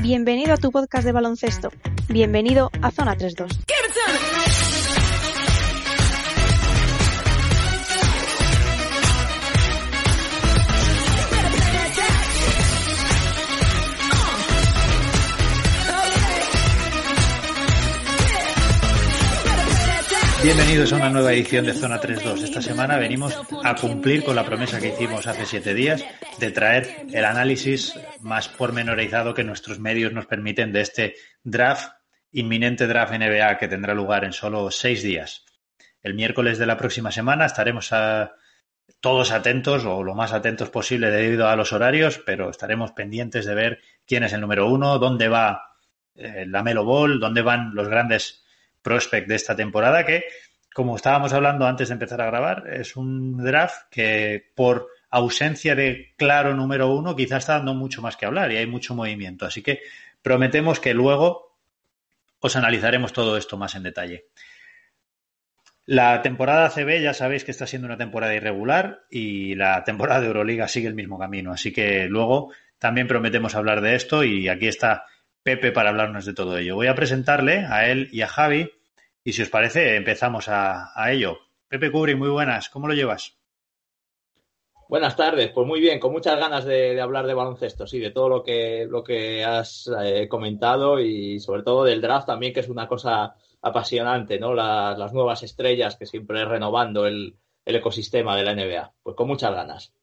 Bienvenido a tu podcast de baloncesto. Bienvenido a Zona 32. Bienvenidos a una nueva edición de Zona 3.2. Esta semana venimos a cumplir con la promesa que hicimos hace siete días de traer el análisis más pormenorizado que nuestros medios nos permiten de este draft, inminente draft NBA que tendrá lugar en solo seis días. El miércoles de la próxima semana estaremos todos atentos o lo más atentos posible debido a los horarios, pero estaremos pendientes de ver quién es el número uno, dónde va eh, la Melo Ball, dónde van los grandes prospect de esta temporada que, como estábamos hablando antes de empezar a grabar, es un draft que por ausencia de claro número uno quizás está dando mucho más que hablar y hay mucho movimiento. Así que prometemos que luego os analizaremos todo esto más en detalle. La temporada CB ya sabéis que está siendo una temporada irregular y la temporada de Euroliga sigue el mismo camino. Así que luego también prometemos hablar de esto y aquí está Pepe para hablarnos de todo ello. Voy a presentarle a él y a Javi y si os parece empezamos a, ello. Pepe Cubri, muy buenas, ¿cómo lo llevas? Buenas tardes, pues muy bien, con muchas ganas de, hablar de baloncesto, sí, de todo lo que, lo que has eh, comentado y sobre todo del draft también, que es una cosa apasionante, ¿no? las nuevas estrellas que siempre renovando el, el ecosistema de la NBA. Pues con muchas ganas.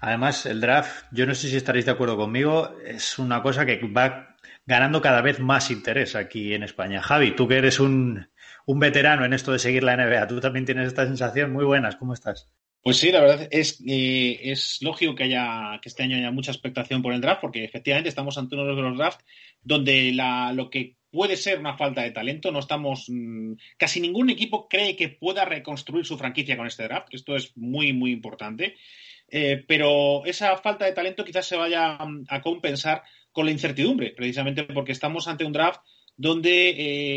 Además, el draft, yo no sé si estaréis de acuerdo conmigo, es una cosa que va ganando cada vez más interés aquí en España. Javi, tú que eres un, veterano en esto de seguir la NBA, tú también tienes esta sensación. Muy buenas, ¿cómo estás? Pues sí, la verdad es, eh, lógico que haya que este año haya mucha expectación por el draft, porque efectivamente estamos ante uno de los drafts donde la, lo que puede ser una falta de talento, no estamos mm, casi ningún equipo cree que pueda reconstruir su franquicia con este draft. Esto es muy muy importante. Eh, pero esa falta de talento quizás se vaya mm, a compensar con la incertidumbre, precisamente porque estamos ante un draft donde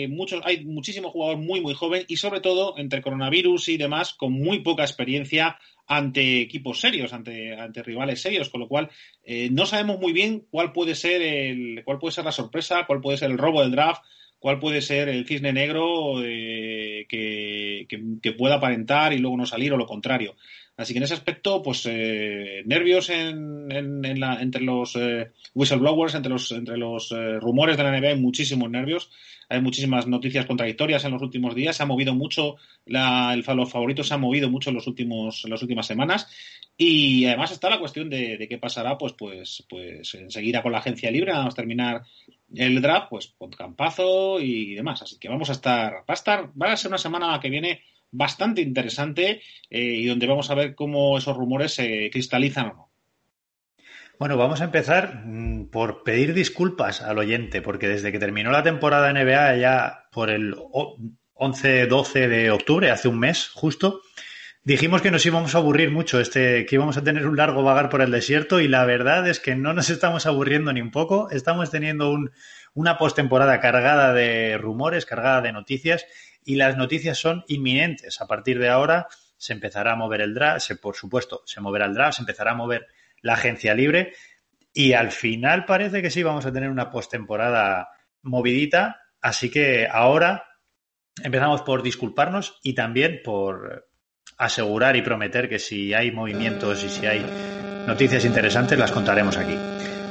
eh, muchos, hay muchísimos jugadores muy, muy jóvenes y sobre todo entre coronavirus y demás con muy poca experiencia ante equipos serios, ante, ante rivales serios, con lo cual eh, no sabemos muy bien cuál puede ser el, cuál puede ser la sorpresa, cuál puede ser el robo del draft, cuál puede ser el cisne negro eh, que, que, pueda aparentar y luego no salir o lo contrario. Así que en ese aspecto, pues eh, nervios en, en, la, entre los eh, whistleblowers, entre los, entre los eh, rumores de la NBA, hay muchísimos nervios. Hay muchísimas noticias contradictorias en los últimos días. Se ha movido mucho, la, el, los favoritos se han movido mucho en, los últimos, en las últimas semanas. Y además está la cuestión de, de qué pasará, pues, pues, pues enseguida con la agencia libre. Vamos a terminar el draft, pues con campazo y demás. Así que vamos a estar, va a estar, va a ser una semana que viene bastante interesante eh, y donde vamos a ver cómo esos rumores se cristalizan o no. Bueno, vamos a empezar mm, por pedir disculpas al oyente, porque desde que terminó la temporada NBA ya por el 11-12 de octubre, hace un mes justo, dijimos que nos íbamos a aburrir mucho, este, que íbamos a tener un largo vagar por el desierto y la verdad es que no nos estamos aburriendo ni un poco, estamos teniendo un, una postemporada cargada de rumores, cargada de noticias y las noticias son inminentes. A partir de ahora se empezará a mover el draft, se, por supuesto, se moverá el draft, se empezará a mover la agencia libre y al final parece que sí vamos a tener una postemporada movidita, así que ahora empezamos por disculparnos y también por asegurar y prometer que si hay movimientos y si hay noticias interesantes las contaremos aquí.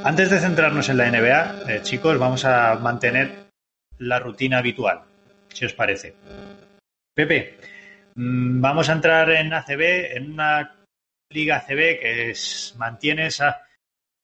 Antes de centrarnos en la NBA, eh, chicos, vamos a mantener la rutina habitual si os parece. Pepe, mm, vamos a entrar en ACB, en una liga ACB que mantiene esa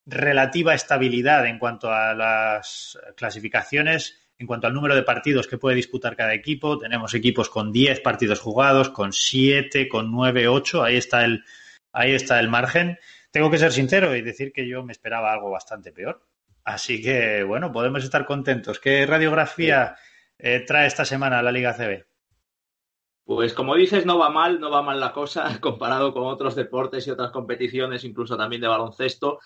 relativa estabilidad en cuanto a las clasificaciones, en cuanto al número de partidos que puede disputar cada equipo. Tenemos equipos con 10 partidos jugados, con 7, con 9, 8. Ahí está el, ahí está el margen. Tengo que ser sincero y decir que yo me esperaba algo bastante peor. Así que, bueno, podemos estar contentos. ¿Qué radiografía eh, trae esta semana la Liga CB? Pues como dices, no va mal, no va mal la cosa comparado con otros deportes y otras competiciones, incluso también de baloncesto.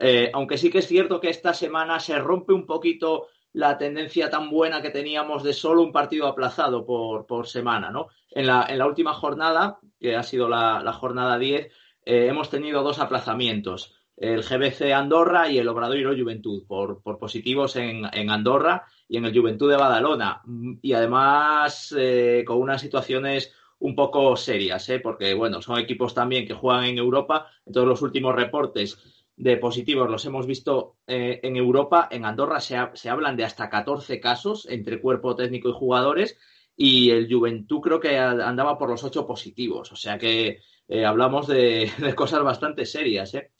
Eh, aunque sí que es cierto que esta semana se rompe un poquito la tendencia tan buena que teníamos de solo un partido aplazado por, por semana, ¿no? En la, en la, última jornada, que ha sido la, la jornada 10, hemos tenido dos aplazamientos, el GBC Andorra y el Obradoiro Juventud, por, positivos en, Andorra y en el Juventud de Badalona. Y además con unas situaciones un poco serias, porque bueno, son equipos también que juegan en Europa. En todos los últimos reportes de positivos los hemos visto eh, en Europa. En Andorra se, hablan de hasta 14 casos entre cuerpo técnico y jugadores y el Juventud creo que andaba por los 8 positivos. O sea que eh, hablamos de, cosas bastante serias. ¿eh?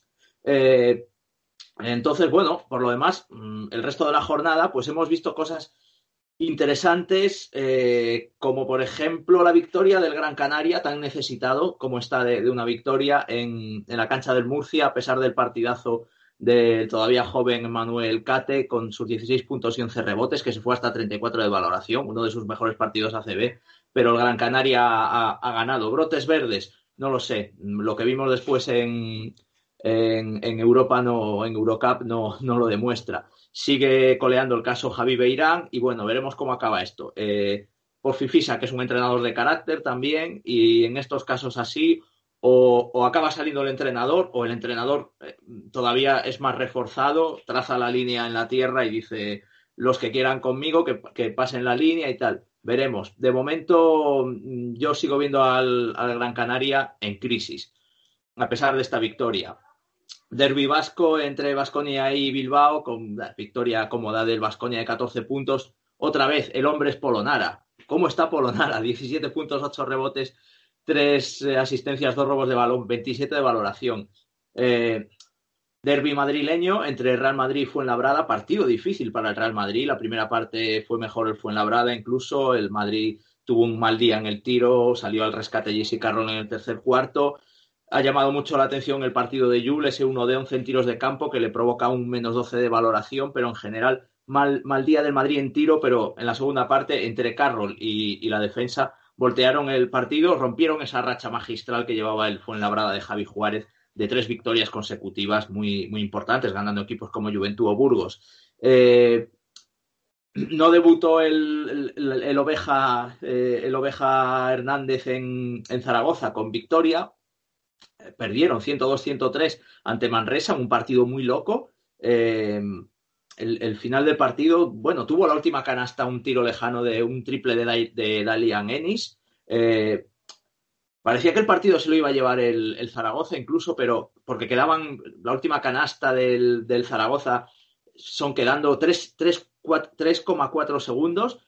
Entonces, bueno, por lo demás, mm, el resto de la jornada, pues hemos visto cosas interesantes, eh, como por ejemplo la victoria del Gran Canaria, tan necesitado como está de, una victoria en, la cancha del Murcia, a pesar del partidazo del todavía joven Manuel Cate, con sus 16 puntos y 11 rebotes, que se fue hasta 34 de valoración, uno de sus mejores partidos ACB, pero el Gran Canaria ha, ganado. Brotes verdes, no lo sé, lo que vimos después en, en, Europa, no, en Eurocup, no, no lo demuestra. Sigue coleando el caso Javi Beirán y bueno, veremos cómo acaba esto. Eh, por Fifisa, que es un entrenador de carácter también, y en estos casos así, o, acaba saliendo el entrenador, o el entrenador eh, todavía es más reforzado, traza la línea en la tierra y dice los que quieran conmigo que, pasen la línea y tal. Veremos. De momento, mm, yo sigo viendo al, al Gran Canaria en crisis, a pesar de esta victoria. Derby vasco entre Vasconia y Bilbao, con la victoria cómoda del Vasconia de 14 puntos. Otra vez, el hombre es Polonara. ¿Cómo está Polonara? 17 puntos, 8 rebotes, 3 eh, asistencias, 2 robos de balón, 27 de valoración. Eh, derby madrileño entre Real Madrid y Fuenlabrada, partido difícil para el Real Madrid. La primera parte fue mejor el Fuenlabrada, incluso el Madrid tuvo un mal día en el tiro, salió al rescate Jesse Carroll en el tercer cuarto ha llamado mucho la atención el partido de Jules, ese 1 de 11 en tiros de campo que le provoca un menos 12 de valoración, pero en general mal, mal día del Madrid en tiro, pero en la segunda parte entre Carroll y, la defensa voltearon el partido, rompieron esa racha magistral que llevaba el Fuenlabrada de Javi Juárez de tres victorias consecutivas muy, muy importantes, ganando equipos como Juventud o Burgos. Eh, no debutó el, el, Oveja, eh, el Oveja Hernández en, en, Zaragoza con victoria, perdieron 102-103 ante Manresa, un partido muy loco. Eh, el, final del partido, bueno, tuvo la última canasta un tiro lejano de un triple de, Dalian Ennis. Eh, parecía que el partido se lo iba a llevar el, Zaragoza incluso, pero porque quedaban la última canasta del, Zaragoza, son quedando 3,4 segundos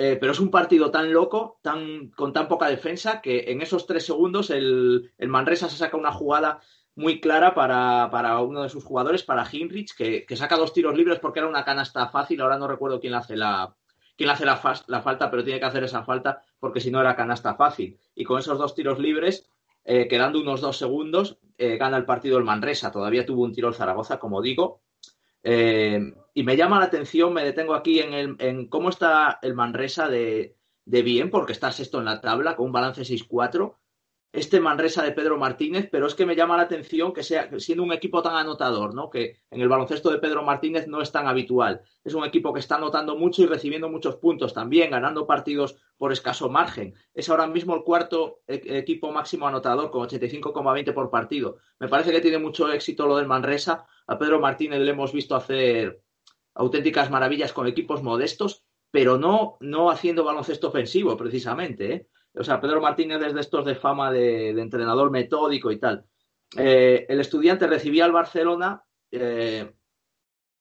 eh, pero es un partido tan loco, tan, con tan poca defensa, que en esos tres segundos el, Manresa se saca una jugada muy clara para, uno de sus jugadores, para Hinrich, que, saca dos tiros libres porque era una canasta fácil. Ahora no recuerdo quién hace la, quién hace la, falta, pero tiene que hacer esa falta porque si no era canasta fácil. Y con esos dos tiros libres, eh, quedando unos dos segundos, eh, gana el partido el Manresa. Todavía tuvo un tiro el Zaragoza, como digo, y me llama la atención, me detengo aquí en, el, en cómo está el Manresa de, de, bien, porque está sexto en la tabla con un balance 6-4 este Manresa de Pedro Martínez, pero es que me llama la atención que sea siendo un equipo tan anotador, ¿no? Que en el baloncesto de Pedro Martínez no es tan habitual. Es un equipo que está anotando mucho y recibiendo muchos puntos también, ganando partidos por escaso margen. Es ahora mismo el cuarto e-, equipo máximo anotador con 85,20 por partido. Me parece que tiene mucho éxito lo del Manresa. A Pedro Martínez le hemos visto hacer auténticas maravillas con equipos modestos, pero no, no haciendo baloncesto ofensivo, precisamente, ¿eh? O sea, Pedro Martínez es de estos de fama de, entrenador metódico y tal. Eh, el estudiante recibía al Barcelona, eh,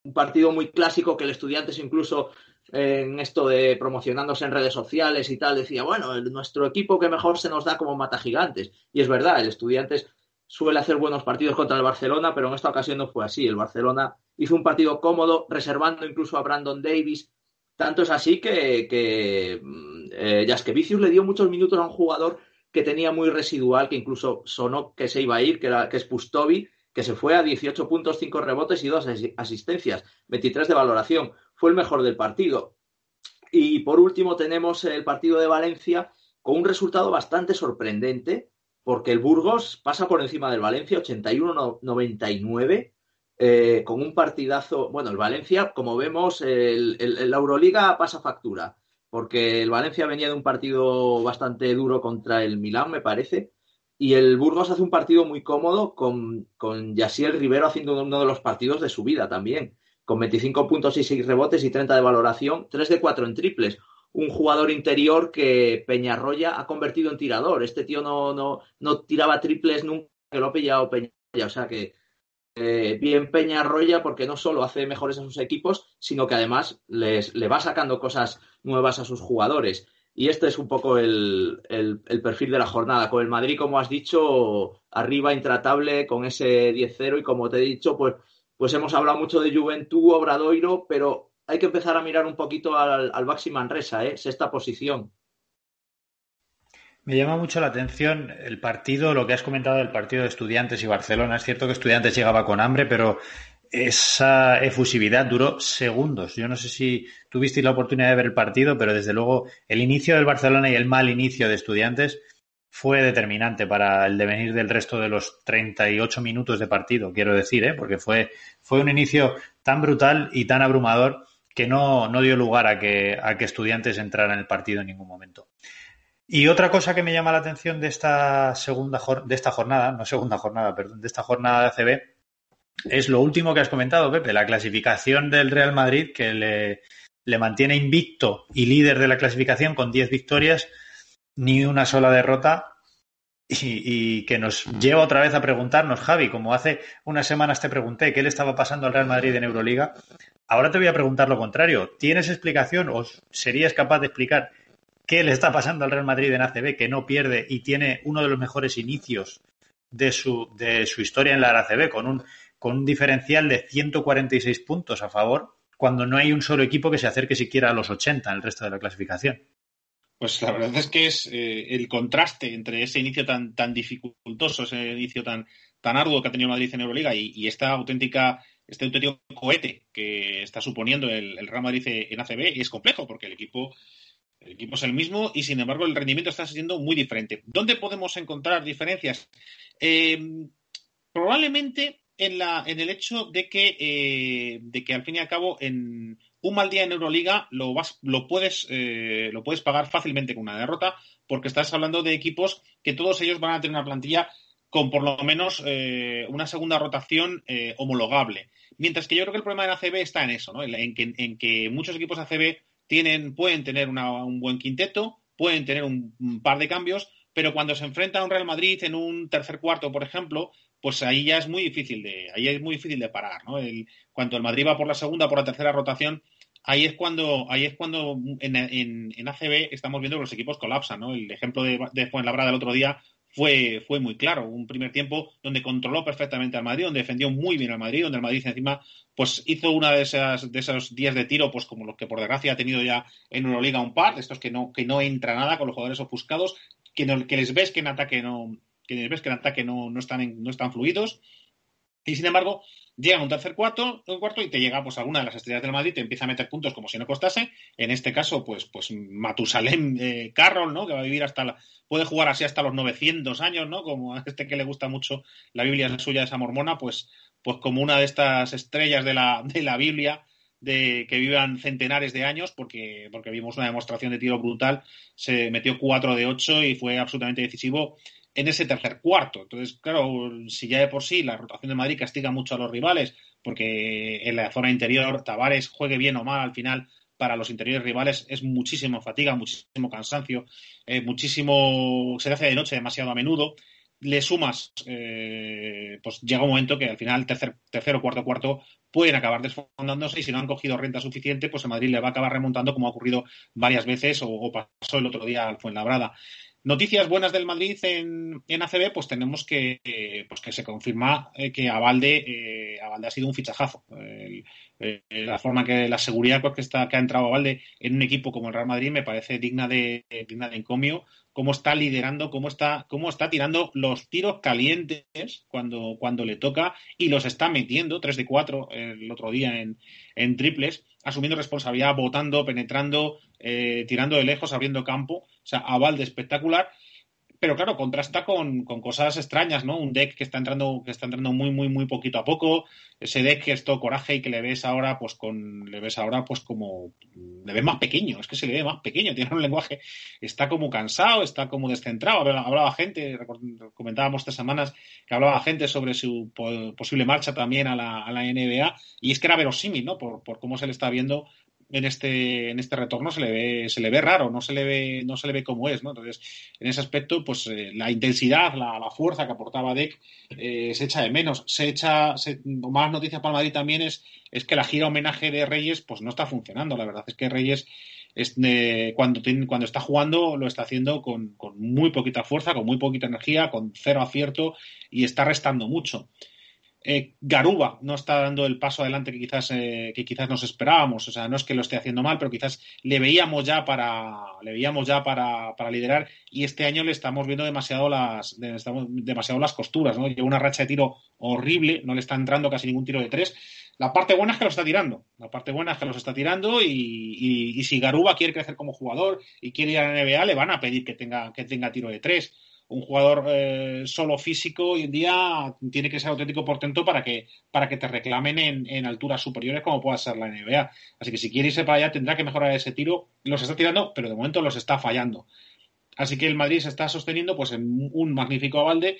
un partido muy clásico que el estudiante incluso eh, en esto de promocionándose en redes sociales y tal, decía, bueno, nuestro equipo que mejor se nos da como mata gigantes. Y es verdad, el estudiante suele hacer buenos partidos contra el Barcelona, pero en esta ocasión no fue así. El Barcelona hizo un partido cómodo, reservando incluso a Brandon Davis, tanto es así que, que mm, eh, le dio muchos minutos a un jugador que tenía muy residual, que incluso sonó que se iba a ir, que, era, que es Pustovi, que se fue a 18 puntos, 5 rebotes y 2 asistencias, 23 de valoración. Fue el mejor del partido. Y por último tenemos el partido de Valencia con un resultado bastante sorprendente, porque el Burgos pasa por encima del Valencia 81-99 eh, con un partidazo. Bueno, el Valencia, como vemos, el, la Euroliga pasa factura, porque el Valencia venía de un partido bastante duro contra el Milán, me parece, y el Burgos hace un partido muy cómodo con, con Yasiel Rivero haciendo uno de los partidos de su vida también, con 25 puntos y 6 rebotes y 30 de valoración, 3 de 4 en triples. Un jugador interior que Peñarroya ha convertido en tirador. Este tío no, no, no tiraba triples nunca que lo ha pillado Peñarroya. O sea que eh, bien Peñarroya porque no solo hace mejores a sus equipos, sino que además les, le va sacando cosas nuevas a sus jugadores. Y este es un poco el, perfil de la jornada. Con el Madrid, como has dicho, arriba intratable con ese 10-0 y como te he dicho, pues, pues hemos hablado mucho de Juventud, Obradoiro, pero hay que empezar a mirar un poquito al, al Baxi Manresa, ¿eh? sexta posición. Me llama mucho la atención el partido, lo que has comentado del partido de Estudiantes y Barcelona. Es cierto que Estudiantes llegaba con hambre, pero esa efusividad duró segundos. Yo no sé si tuvisteis la oportunidad de ver el partido, pero desde luego el inicio del Barcelona y el mal inicio de Estudiantes fue determinante para el devenir del resto de los 38 minutos de partido, quiero decir, ¿eh? porque fue, fue un inicio tan brutal y tan abrumador que no, no dio lugar a que, a que Estudiantes entrara en el partido en ningún momento. Y otra cosa que me llama la atención de esta segunda de esta jornada, no segunda jornada, perdón, de esta jornada de ACB, es lo último que has comentado, Pepe, la clasificación del Real Madrid que le, le mantiene invicto y líder de la clasificación con 10 victorias, ni una sola derrota y, que nos lleva otra vez a preguntarnos, Javi, como hace unas semanas te pregunté qué le estaba pasando al Real Madrid en Euroliga, ahora te voy a preguntar lo contrario. ¿Tienes explicación o serías capaz de explicar qué le está pasando al Real Madrid en ACB que no pierde y tiene uno de los mejores inicios de su, de su historia en la ACB con un con un diferencial de 146 puntos a favor, cuando no hay un solo equipo que se acerque siquiera a los 80 en el resto de la clasificación. Pues la verdad es que es eh, el contraste entre ese inicio tan, tan dificultoso, ese inicio tan, tan arduo que ha tenido Madrid en Euroliga y, esta auténtica, este auténtico cohete que está suponiendo el, Real Madrid en ACB es complejo porque el equipo, el equipo es el mismo y sin embargo el rendimiento está siendo muy diferente. ¿Dónde podemos encontrar diferencias? Eh, probablemente en, la, en el hecho de que, eh, de que al fin y al cabo en un mal día en Euroliga lo, vas, lo, puedes, eh, lo puedes pagar fácilmente con una derrota porque estás hablando de equipos que todos ellos van a tener una plantilla con por lo menos eh, una segunda rotación homologable. Mientras que yo creo que el problema de ACB está en eso, ¿no? en, que, en que muchos equipos ACB tienen, pueden tener un buen quinteto, pueden tener un, par de cambios, pero cuando se enfrenta a un Real Madrid en un tercer cuarto, por ejemplo, pues ahí ya es muy difícil de, ahí es muy difícil de parar, ¿no? El, cuando el Madrid va por la segunda, por la tercera rotación, ahí es cuando, ahí es cuando en, en, ACB estamos viendo que los equipos colapsan, ¿no? El ejemplo de, de Fuenlabrada el otro día fue, fue muy claro. Un primer tiempo donde controló perfectamente al Madrid, donde defendió muy bien al Madrid, donde el Madrid encima pues hizo una de esas de esos días de tiro, pues como los que por desgracia ha tenido ya en Euroliga un par, de estos que no, que no entra nada con los jugadores ofuscados, que, no, que les ves que en ataque no, que ves que en ataque no, no, están, no están fluidos. Y sin embargo, llega un tercer cuarto, un cuarto y te llega pues alguna de las estrellas del Madrid, te empieza a meter puntos como si no costase. En este caso, pues, pues Matusalem eh, Carroll, ¿no? Que va a vivir hasta la, puede jugar así hasta los 900 años, ¿no? Como a este que le gusta mucho la Biblia suya, esa mormona, pues, pues como una de estas estrellas de la, de la Biblia, de que vivan centenares de años, porque, porque vimos una demostración de tiro brutal, se metió 4 de 8 y fue absolutamente decisivo en ese tercer cuarto. Entonces, claro, si ya de por sí la rotación de Madrid castiga mucho a los rivales, porque en la zona interior Tavares juegue bien o mal al final para los interiores rivales es muchísimo fatiga, muchísimo cansancio, eh, muchísimo se hace de noche demasiado a menudo. Le sumas, eh, pues llega un momento que al final tercer, tercero, cuarto, cuarto pueden acabar desfondándose y si no han cogido renta suficiente, pues el Madrid le va a acabar remontando como ha ocurrido varias veces o, o pasó el otro día al Fuenlabrada. Noticias buenas del Madrid en, en ACB, pues tenemos que, pues que se confirma eh, que Avalde, eh, ha sido un fichajazo. la forma que la seguridad que, está, que ha entrado Avalde en un equipo como el Real Madrid me parece digna de, digna de encomio. Cómo está liderando, cómo está, cómo está tirando los tiros calientes cuando, cuando le toca y los está metiendo, 3 de 4 el otro día en, en triples, asumiendo responsabilidad, votando, penetrando, eh, tirando de lejos, abriendo campo. O sea, Avalde espectacular. Pero claro, contrasta con, cosas extrañas, ¿no? Un deck que está entrando, que está entrando muy, muy, muy poquito a poco. Ese deck que es todo coraje y que le ves ahora, pues con, le ves ahora, pues como, le ves más pequeño, es que se le ve más pequeño, tiene un lenguaje, está como cansado, está como descentrado. Hablaba, gente, comentábamos estas semanas que hablaba gente sobre su posible marcha también a la, a la NBA, y es que era verosímil, ¿no? Por, por cómo se le está viendo en este, en este retorno se le ve, se le ve raro, no se le ve, no se le ve como es, ¿no? Entonces, en ese aspecto, pues eh, la intensidad, la, fuerza que aportaba Deck eh, se echa de menos. Se echa, más noticias para Madrid también es, es que la gira homenaje de Reyes, pues no está funcionando. La verdad es que Reyes es cuando, cuando está jugando lo está haciendo con, con muy poquita fuerza, con muy poquita energía, con cero acierto y está restando mucho. Eh, Garuba no está dando el paso adelante que quizás, eh, que quizás nos esperábamos. O sea, no es que lo esté haciendo mal, pero quizás le veíamos ya para, le veíamos ya para, liderar y este año le estamos viendo demasiado las, demasiado las costuras. ¿no? Lleva una racha de tiro horrible, no le está entrando casi ningún tiro de tres. La parte buena es que lo está tirando. La parte buena es que los está tirando y, si Garuba quiere crecer como jugador y quiere ir a la NBA, le van a pedir que tenga, que tenga tiro de tres un jugador eh, solo físico hoy en día tiene que ser auténtico portento para que, para que te reclamen en, alturas superiores como pueda ser la NBA. Así que si quiere irse para allá tendrá que mejorar ese tiro. Los está tirando, pero de momento los está fallando. Así que el Madrid se está sosteniendo pues en un magnífico avalde.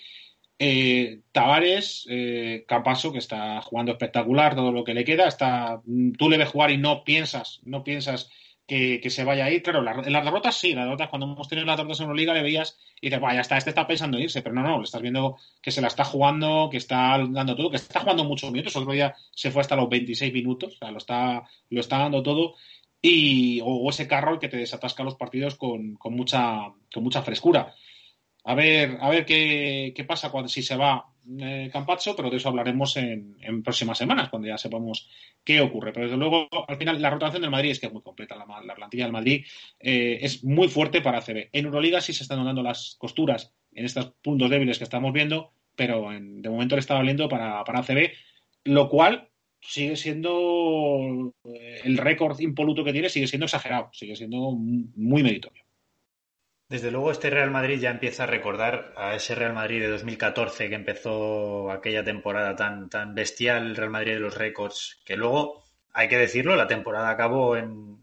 Eh, Tavares, eh, Capaso, que está jugando espectacular todo lo que le queda. Está, tú le ves jugar y no piensas, no piensas que, se vaya a ir. Claro, en las derrotas sí, las derrotas, cuando hemos tenido las derrotas en Liga le veías y dices, ya está, este está pensando en irse, pero no, no, le estás viendo que se la está jugando, que está dando todo, que está jugando muchos minutos. Otro día se fue hasta los 26 minutos, o sea, lo está, lo está dando todo. Y, o, ese carro que te desatasca los partidos con, con, mucha, con mucha frescura. A ver, a ver qué, qué pasa cuando si se va eh, Campazzo, pero de eso hablaremos en, en, próximas semanas, cuando ya sepamos qué ocurre. Pero desde luego, al final, la rotación del Madrid es que es muy completa. La, plantilla del Madrid eh, es muy fuerte para ACB. En Euroliga sí se están dando las costuras en estos puntos débiles que estamos viendo, pero de momento le está valiendo para, para ACB, lo cual sigue siendo eh, el récord impoluto que tiene, sigue siendo exagerado, sigue siendo muy meritorio. Desde luego este Real Madrid ya empieza a recordar a ese Real Madrid de 2014 que empezó aquella temporada tan, tan bestial, el Real Madrid de los récords, que luego, hay que decirlo, la temporada acabó en,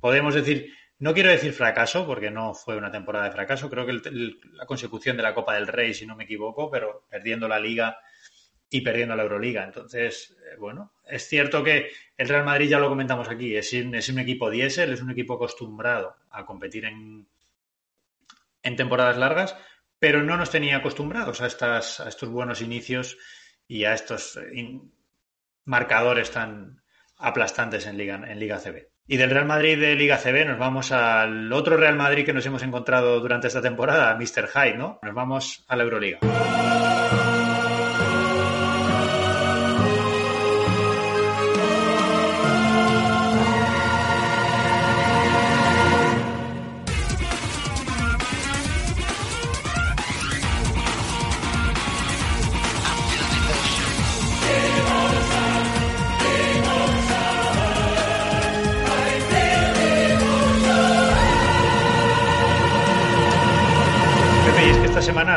podemos decir, no quiero decir fracaso, porque no fue una temporada de fracaso, creo que la consecución de la Copa del Rey, si no me equivoco, pero perdiendo la liga y perdiendo la Euroliga. Entonces, eh, bueno, es cierto que el Real Madrid, ya lo comentamos aquí, es es un equipo diésel, es un equipo acostumbrado a competir en en temporadas largas, pero no nos tenía acostumbrados a, estas, a estos buenos inicios y a estos eh, marcadores tan aplastantes en Liga, en Liga CB. Y del Real Madrid de Liga CB nos vamos al otro Real Madrid que nos hemos encontrado durante esta temporada, Mr. Hyde, ¿no? Nos vamos a la Euroliga.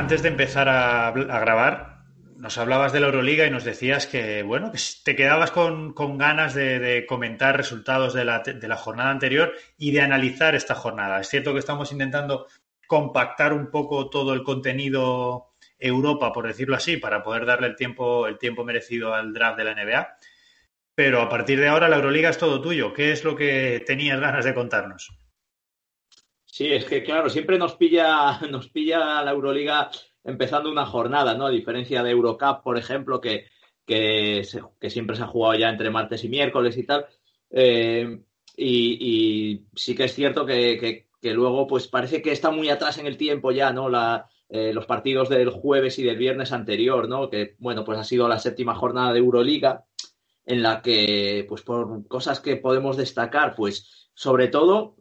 Antes de empezar a, grabar, nos hablabas de la Euroliga y nos decías que, bueno, que te quedabas con, ganas de, comentar resultados de la, de la, jornada anterior y de analizar esta jornada. Es cierto que estamos intentando compactar un poco todo el contenido Europa, por decirlo así, para poder darle el tiempo, el tiempo merecido al draft de la NBA. Pero a partir de ahora la Euroliga es todo tuyo. ¿Qué es lo que tenías ganas de contarnos? Sí, es que claro, siempre nos pilla, nos pilla la Euroliga empezando una jornada, ¿no? A diferencia de Eurocup, por ejemplo, que, que, siempre se ha jugado ya entre martes y miércoles y tal. Eh, y, sí que es cierto que, luego, pues parece que está muy atrás en el tiempo ya, ¿no? La, eh, los partidos del jueves y del viernes anterior, ¿no? Que, bueno, pues ha sido la séptima jornada de Euroliga, en la que, pues por cosas que podemos destacar, pues sobre todo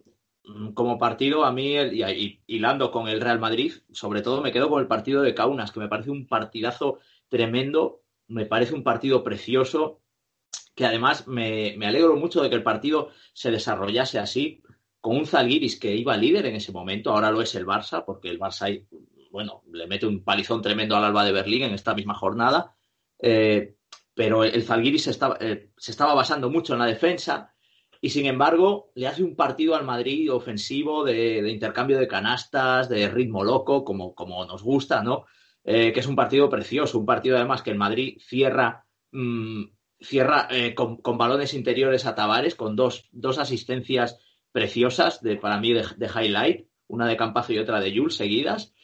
como partido, a mí, y, hilando con el Real Madrid, sobre todo me quedo con el partido de Kaunas, que me parece un partidazo tremendo, me parece un partido precioso, que además me, alegro mucho de que el partido se desarrollase así, con un Zalgiris que iba líder en ese momento, ahora lo es el Barça, porque el Barça, bueno, le mete un palizón tremendo al Alba de Berlín en esta misma jornada, eh, pero el Zalgiris se estaba, eh, se estaba basando mucho en la defensa y sin embargo le hace un partido al Madrid ofensivo de, intercambio de canastas, de ritmo loco, como, como nos gusta, ¿no? Eh, que es un partido precioso, un partido además que el Madrid cierra, mm, cierra eh, con, balones interiores a Tavares, con dos, dos asistencias preciosas de, para mí de, highlight, una de Campazo y otra de Jules seguidas.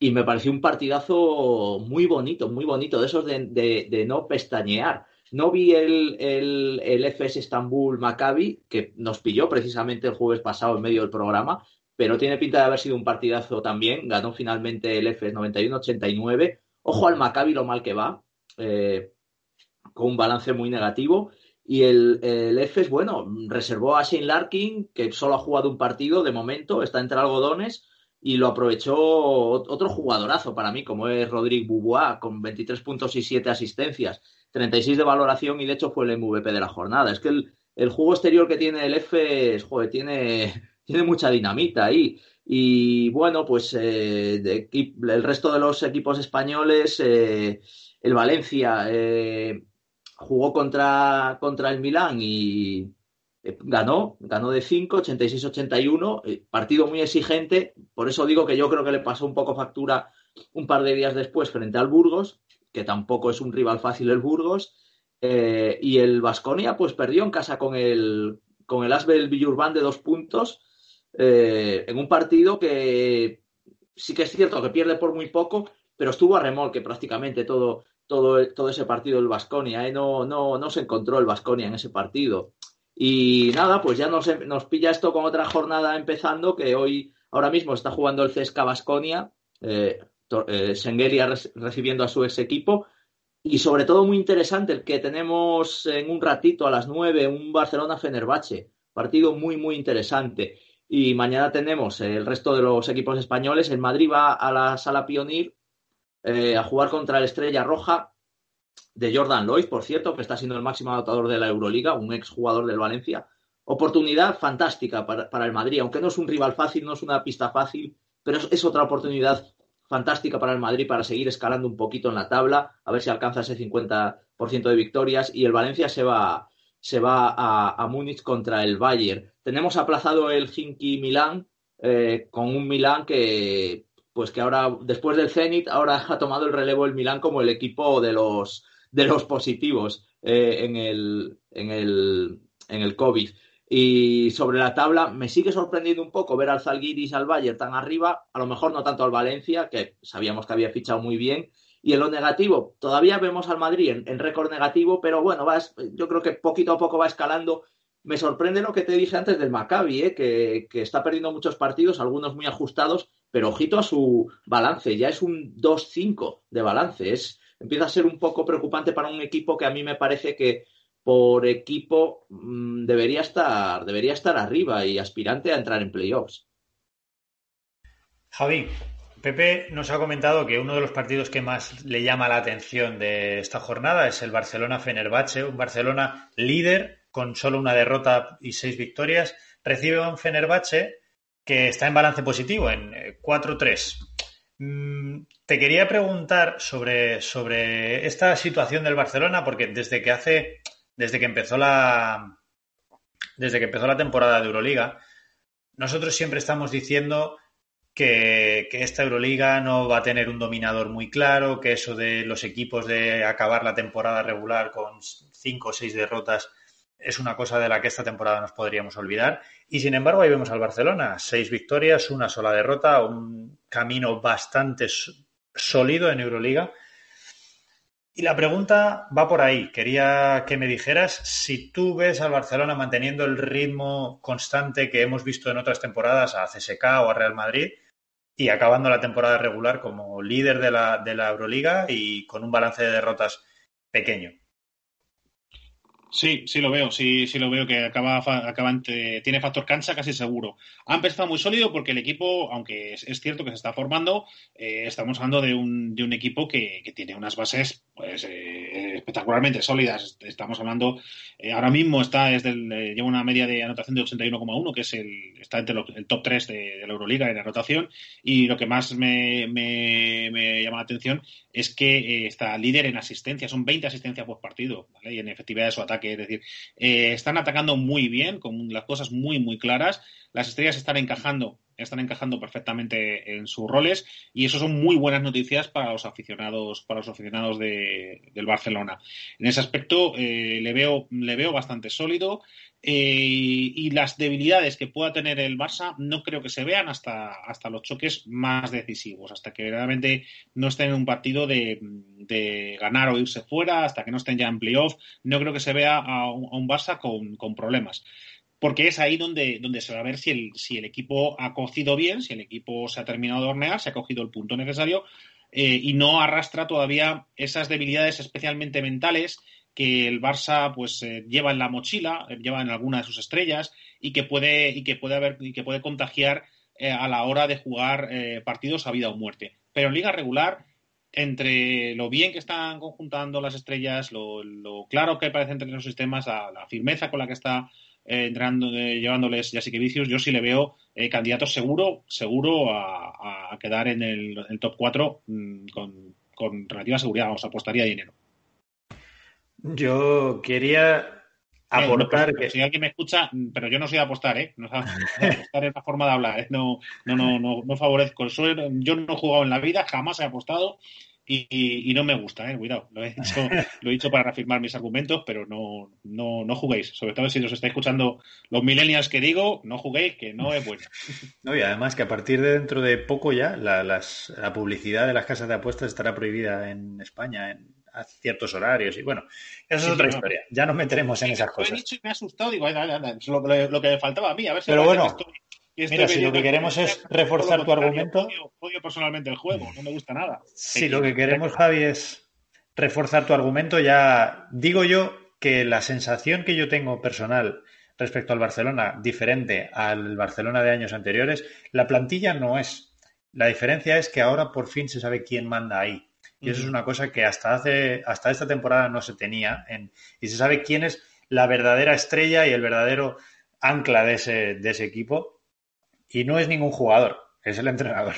Y me pareció un partidazo muy bonito, muy bonito, de esos de no pestañear no vi el, el, el FS Estambul Maccabi, que nos pilló precisamente el jueves pasado en medio del programa, pero tiene pinta de haber sido un partidazo también. Ganó finalmente el FS 91-89. Ojo al Maccabi lo mal que va, eh, con un balance muy negativo. Y el, el FS, bueno, reservó a Shane Larkin, que solo ha jugado un partido de momento, está entre algodones, y lo aprovechó otro jugadorazo para mí, como es Rodrigo Bubois, con 23 puntos y 7 asistencias. 36 de valoración y de hecho fue el MVP de la jornada. Es que el, juego exterior que tiene el F, joder, tiene, tiene mucha dinamita ahí. Y bueno, pues eh, el resto de los equipos españoles, eh, el Valencia eh, jugó contra, contra el Milán y ganó, ganó de 5, 86-81, partido muy exigente, por eso digo que yo creo que le pasó un poco factura un par de días después frente al Burgos, que tampoco es un rival fácil el Burgos. Eh, y el Vasconia, pues perdió en casa con el, con el Asbel Villurban de dos puntos eh, en un partido que sí que es cierto que pierde por muy poco, pero estuvo a remolque prácticamente todo, todo, todo ese partido del Vasconia. ¿eh? No, no, no se encontró el Vasconia en ese partido. Y nada, pues ya nos, nos pilla esto con otra jornada empezando, que hoy, ahora mismo está jugando el CSKA Vasconia. Eh, recibiendo a su ex equipo. Y sobre todo muy interesante el que tenemos en un ratito a las 9, un Barcelona-Fenerbahce. Partido muy, muy interesante. Y mañana tenemos el resto de los equipos españoles. El Madrid va a la sala Pionir eh, a jugar contra el Estrella Roja de Jordan Lloyd, por cierto, que está siendo el máximo anotador de la Euroliga, un ex jugador del Valencia. Oportunidad fantástica para, el Madrid, aunque no es un rival fácil, no es una pista fácil, pero es otra oportunidad fantástica para el Madrid para seguir escalando un poquito en la tabla, a ver si alcanza ese 50% de victorias y el Valencia se va, se va a, Múnich contra el Bayern. Tenemos aplazado el Hinky Milán eh, con un Milán que pues que ahora después del Zenit ahora ha tomado el relevo el Milán como el equipo de los de los positivos eh, en el en el en el COVID. Y sobre la tabla me sigue sorprendiendo un poco ver al Zalgiris al Bayern tan arriba, a lo mejor no tanto al Valencia, que sabíamos que había fichado muy bien. Y en lo negativo, todavía vemos al Madrid en, récord negativo, pero bueno, yo creo que poquito a poco va escalando. Me sorprende lo que te dije antes del Maccabi, ¿eh? que, que está perdiendo muchos partidos, algunos muy ajustados, pero ojito a su balance, ya es un 2-5 de balance. Empieza a ser un poco preocupante para un equipo que a mí me parece que por equipo mm, debería estar, debería estar arriba y aspirante a entrar en playoffs. Javi, Pepe nos ha comentado que uno de los partidos que más le llama la atención de esta jornada es el Barcelona-Fenerbahce, un Barcelona líder con solo una derrota y seis victorias, recibe a un Fenerbahce que está en balance positivo, en 4-3. Eh, mm, te quería preguntar sobre, sobre esta situación del Barcelona, porque desde que hace desde que empezó la desde que empezó la temporada de Euroliga, nosotros siempre estamos diciendo que, esta Euroliga no va a tener un dominador muy claro, que eso de los equipos de acabar la temporada regular con cinco o seis derrotas es una cosa de la que esta temporada nos podríamos olvidar. Y sin embargo, ahí vemos al Barcelona, seis victorias, una sola derrota, un camino bastante sólido en Euroliga y la pregunta va por ahí. Quería que me dijeras si tú ves al Barcelona manteniendo el ritmo constante que hemos visto en otras temporadas a CSK o a Real Madrid y acabando la temporada regular como líder de la, de la Euroliga y con un balance de derrotas pequeño. Sí, sí lo veo, sí, sí lo veo que acaba, acaba tiene factor cancha casi seguro. Ha empezado muy sólido porque el equipo, aunque es, cierto que se está formando, eh, estamos hablando de un, de un equipo que, tiene unas bases pues, eh, espectacularmente sólidas. Estamos hablando, eh, ahora mismo está desde eh, lleva una media de anotación de 81,1, que es el, está entre el top 3 de, la Euroliga en anotación. Y lo que más me, llama la atención es que está líder en asistencia, son 20 asistencias por partido, y en efectividad de su ataque. Es decir, están atacando muy bien, con las cosas muy, muy claras. Las estrellas están encajando están encajando perfectamente en sus roles y eso son muy buenas noticias para los aficionados para los aficionados de, del Barcelona en ese aspecto eh, le veo le veo bastante sólido y las debilidades que pueda tener el Barça no creo que se vean hasta, hasta los choques más decisivos, hasta que realmente no estén en un partido de, ganar o irse fuera, hasta que no estén ya en playoff, no creo que se vea a un, Barça con, con problemas. Porque es ahí donde, donde se va a ver si el, si el equipo ha cocido bien, si el equipo se ha terminado de hornear, se ha cogido el punto necesario eh, y no arrastra todavía esas debilidades especialmente mentales que el Barça pues eh, lleva en la mochila, eh, lleva en alguna de sus estrellas y que puede y que puede haber y que puede contagiar a la hora de jugar partidos a vida o muerte. Pero en liga regular entre lo bien que están conjuntando las estrellas, lo, claro que parece entre los sistemas, la firmeza con la que está eh, entrando, eh, llevándoles ya que vicios, yo sí le veo eh, candidato seguro, seguro a, quedar en el, top 4 mm, con, relativa seguridad, os apostaría dinero. Yo quería aportar que... Si alguien me escucha, mm, pero yo no soy de apostar, ¿eh? No apostar es la forma de hablar, No, no, no, no, no favorezco. Yo no he jugado en la vida, jamás he apostado y, no me gusta, eh, cuidado. Lo he, dicho, para reafirmar mis argumentos, pero no, no, no juguéis. Sobre todo si os estáis escuchando los millennials que digo, no juguéis, que no es bueno. No, y además que a partir de dentro de poco ya, la, las, la publicidad de las casas de apuestas estará prohibida en España en a ciertos horarios. Y bueno, eso es otra historia. Ya nos meteremos en esas cosas. Lo he dicho y me ha asustado. Digo, lo, que me faltaba a mí. A ver si pero bueno, Mira, si lo que queremos es reforzar tu argumento. Odio, personalmente el juego, no me gusta nada. Si lo que queremos, Javi, es reforzar tu argumento, ya digo yo que la sensación que yo tengo personal respecto al Barcelona, diferente al Barcelona de años anteriores, la plantilla no es. La diferencia es que ahora por fin se sabe quién manda ahí. Y eso es una cosa que hasta hace, hasta esta temporada no se tenía. En, y se sabe quién es la verdadera estrella y el verdadero ancla de ese, de ese equipo. Y no es ningún jugador, es el entrenador.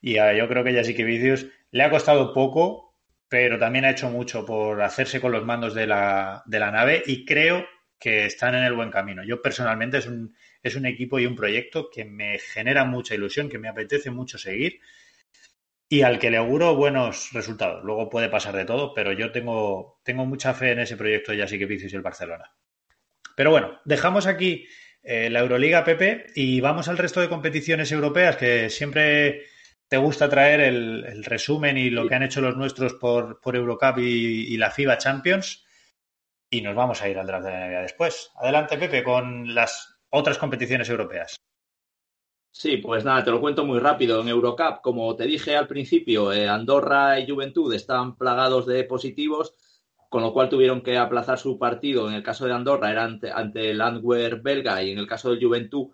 Y yo creo que ya sí que Vicius le ha costado poco, pero también ha hecho mucho por hacerse con los mandos de la, de la nave y creo que están en el buen camino. Yo personalmente es un, es un equipo y un proyecto que me genera mucha ilusión, que me apetece mucho seguir y al que le auguro buenos resultados. Luego puede pasar de todo, pero yo tengo, mucha fe en ese proyecto ya sí que y el Barcelona. Pero bueno, dejamos aquí eh, la Euroliga, Pepe, y vamos al resto de competiciones europeas que siempre te gusta traer el, resumen y lo que han hecho los nuestros por, Eurocup y, la FIBA Champions. Y nos vamos a ir al draft de la NBA después. Adelante, Pepe, con las otras competiciones europeas. Sí, pues nada, te lo cuento muy rápido. En Eurocup, como te dije al principio, eh, Andorra y Juventud están plagados de positivos con lo cual tuvieron que aplazar su partido. En el caso de Andorra era ante, el Antwerp belga y en el caso del Juventud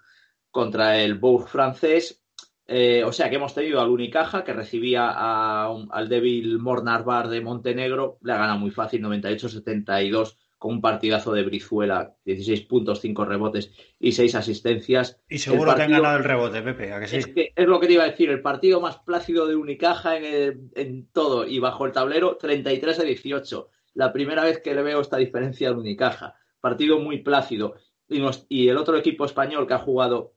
contra el Bourg francés. Eh, o sea que hemos tenido al Unicaja que recibía al débil Mornar de Montenegro, le ha muy fácil, 98-72, con un partidazo de Brizuela, 16 puntos, 5 rebotes y 6 asistencias. Y seguro que han ganado el rebote, Pepe, Es, es lo que te iba a decir, el partido más plácido de Unicaja en, en todo y bajo el tablero, 33 a 18 la primera vez que le veo esta diferencia de Unicaja. Partido muy plácido. Y, el otro equipo español que ha jugado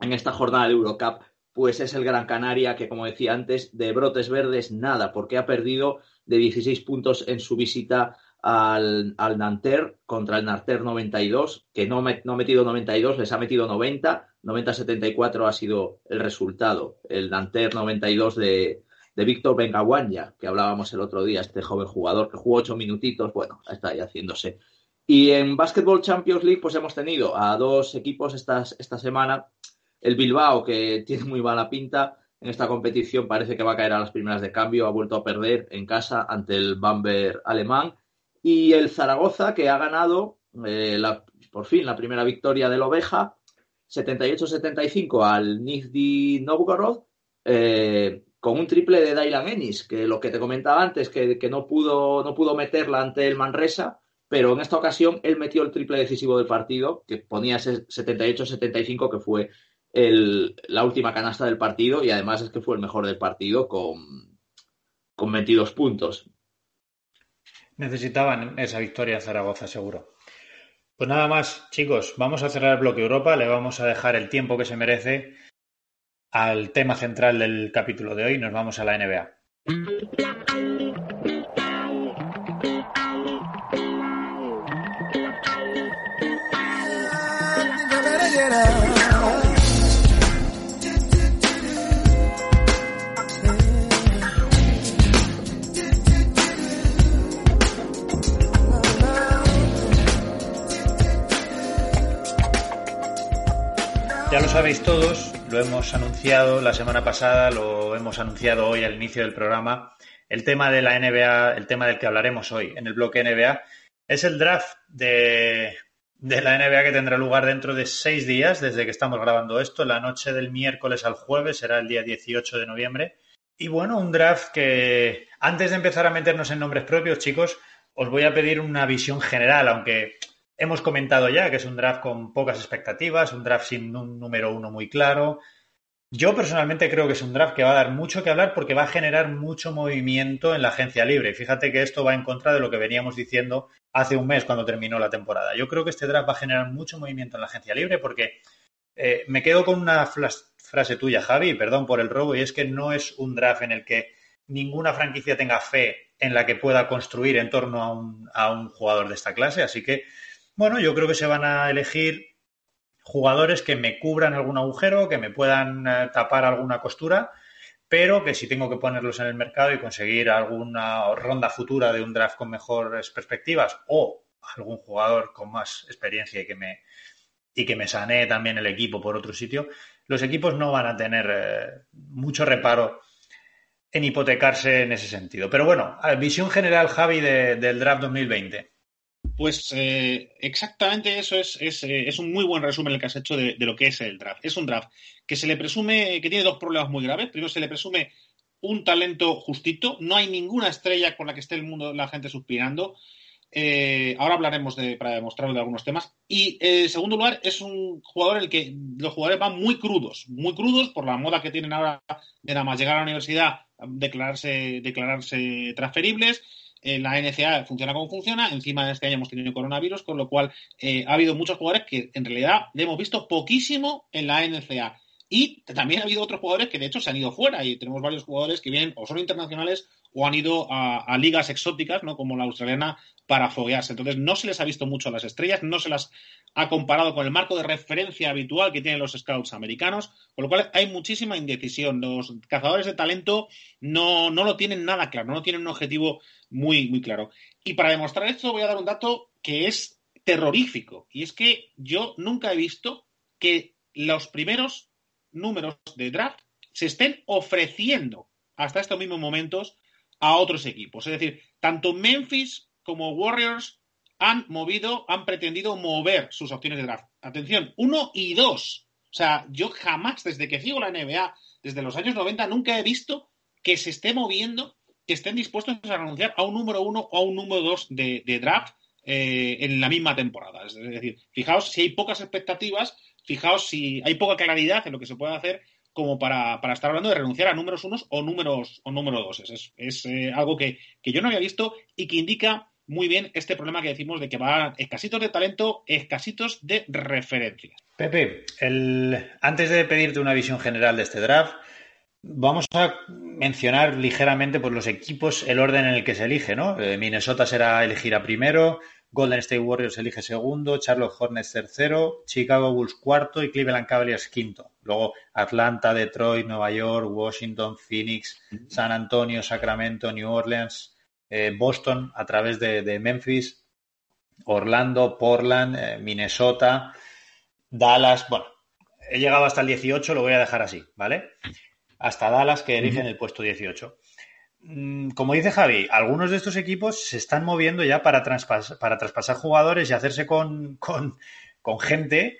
en esta jornada de Eurocup, pues es el Gran Canaria, que como decía antes, de brotes verdes nada, porque ha perdido de 16 puntos en su visita al, al Nanterre contra el Nanterre 92, que no, no ha metido 92, les ha metido 90, 90-74 ha sido el resultado. El Nanterre 92 de, de Víctor Bengaguanya, que hablábamos el otro día, este joven jugador que jugó ocho minutitos, bueno, está ahí haciéndose. Y en Basketball Champions League, pues hemos tenido a dos equipos esta, esta semana. El Bilbao, que tiene muy mala pinta en esta competición, parece que va a caer a las primeras de cambio, ha vuelto a perder en casa ante el Bamber alemán. Y el Zaragoza, que ha ganado eh, por fin la primera victoria del Oveja, 78-75 al Nizhny Novgorod. Eh, con un triple de Dylan Ennis, que lo que te comentaba antes, que, no, pudo, no pudo meterla ante el Manresa, pero en esta ocasión él metió el triple decisivo del partido, que ponía 78-75, que fue la última canasta del partido, y además es que fue el mejor del partido con, con 22 puntos. Necesitaban esa victoria en Zaragoza, seguro. Pues nada más, chicos, vamos a cerrar el bloque Europa, le vamos a dejar el tiempo que se merece al tema central del capítulo de hoy, nos vamos a la NBA. Ya lo sabéis todos, lo hemos anunciado la semana pasada, lo hemos anunciado hoy al inicio del programa. El tema de la NBA, el tema del que hablaremos hoy en el bloque NBA, es el draft de, la NBA que tendrá lugar dentro de seis días desde que estamos grabando esto. La noche del miércoles al jueves será el día 18 de noviembre. Y bueno, un draft que antes de empezar a meternos en nombres propios, chicos, os voy a pedir una visión general, aunque Hemos comentado ya que es un draft con pocas expectativas, un draft sin un número uno muy claro. Yo personalmente creo que es un draft que va a dar mucho que hablar porque va a generar mucho movimiento en la agencia libre. Fíjate que esto va en contra de lo que veníamos diciendo hace un mes cuando terminó la temporada. Yo creo que este draft va a generar mucho movimiento en la agencia libre porque eh, me quedo con una frase tuya, Javi, perdón por el robo, y es que no es un draft en el que ninguna franquicia tenga fe en la que pueda construir en torno a un, a un jugador de esta clase. Así que bueno, yo creo que se van a elegir jugadores que me cubran algún agujero, que me puedan eh, tapar alguna costura, pero que si tengo que ponerlos en el mercado y conseguir alguna ronda futura de un draft con mejores perspectivas o algún jugador con más experiencia y que me y que me sanee también el equipo por otro sitio, los equipos no van a tener eh, mucho reparo en hipotecarse en ese sentido. Pero bueno, visión general, Javi, del draft 2020. Pues eh, exactamente eso es, eh, es, un muy buen resumen el que has hecho de, lo que es el draft. Es un draft que se le presume, que tiene dos problemas muy graves. Primero, se le presume un talento justito. No hay ninguna estrella con la que esté el mundo, la gente suspirando. Eh, ahora hablaremos de, para demostrarlo de algunos temas. Y en segundo lugar, es un jugador en el que los jugadores van muy crudos, muy crudos por la moda que tienen ahora de nada más llegar a la universidad, declararse, declararse transferibles la NCA funciona como funciona, encima este año hemos tenido coronavirus, con lo cual eh, ha habido muchos jugadores que en realidad le hemos visto poquísimo en la NCA. Y también ha habido otros jugadores que de hecho se han ido fuera y tenemos varios jugadores que vienen o son internacionales o han ido a, ligas exóticas, ¿no? Como la australiana, para foguearse. Entonces no se les ha visto mucho a las estrellas, no se las ha comparado con el marco de referencia habitual que tienen los scouts americanos, con lo cual hay muchísima indecisión. Los cazadores de talento no, no lo tienen nada claro, no tienen un objetivo muy, muy claro. Y para demostrar esto voy a dar un dato que es terrorífico. Y es que yo nunca he visto que los primeros números de draft se estén ofreciendo hasta estos mismos momentos a otros equipos. Es decir, tanto Memphis como Warriors han movido, han pretendido mover sus opciones de draft. Atención, uno y dos. O sea, yo jamás, desde que sigo la NBA, desde los años 90, nunca he visto que se esté moviendo que estén dispuestos a renunciar a un número uno o a un número dos de, draft eh, en la misma temporada. Es decir, fijaos si hay pocas expectativas, fijaos si hay poca claridad en lo que se puede hacer como para, estar hablando de renunciar a números unos o números o número dos. Es, eh, algo que, yo no había visto y que indica muy bien este problema que decimos de que van escasitos de talento, escasitos de referencia. Pepe, antes de pedirte una visión general de este draft, Vamos a mencionar ligeramente por los equipos el orden en el que se elige, ¿no? Eh, Minnesota será elegirá primero, Golden State Warriors elige segundo, Charlotte Hornets tercero, Chicago Bulls cuarto y Cleveland Cavaliers quinto. Luego Atlanta, Detroit, Nueva York, Washington, Phoenix, San Antonio, Sacramento, New Orleans, eh, Boston a través de, Memphis, Orlando, Portland, eh, Minnesota, Dallas. Bueno, he llegado hasta el 18, lo voy a dejar así, ¿vale? Hasta Dallas, que eligen el puesto 18. Mm, como dice Javi, algunos de estos equipos se están moviendo ya para, para traspasar jugadores y hacerse con, gente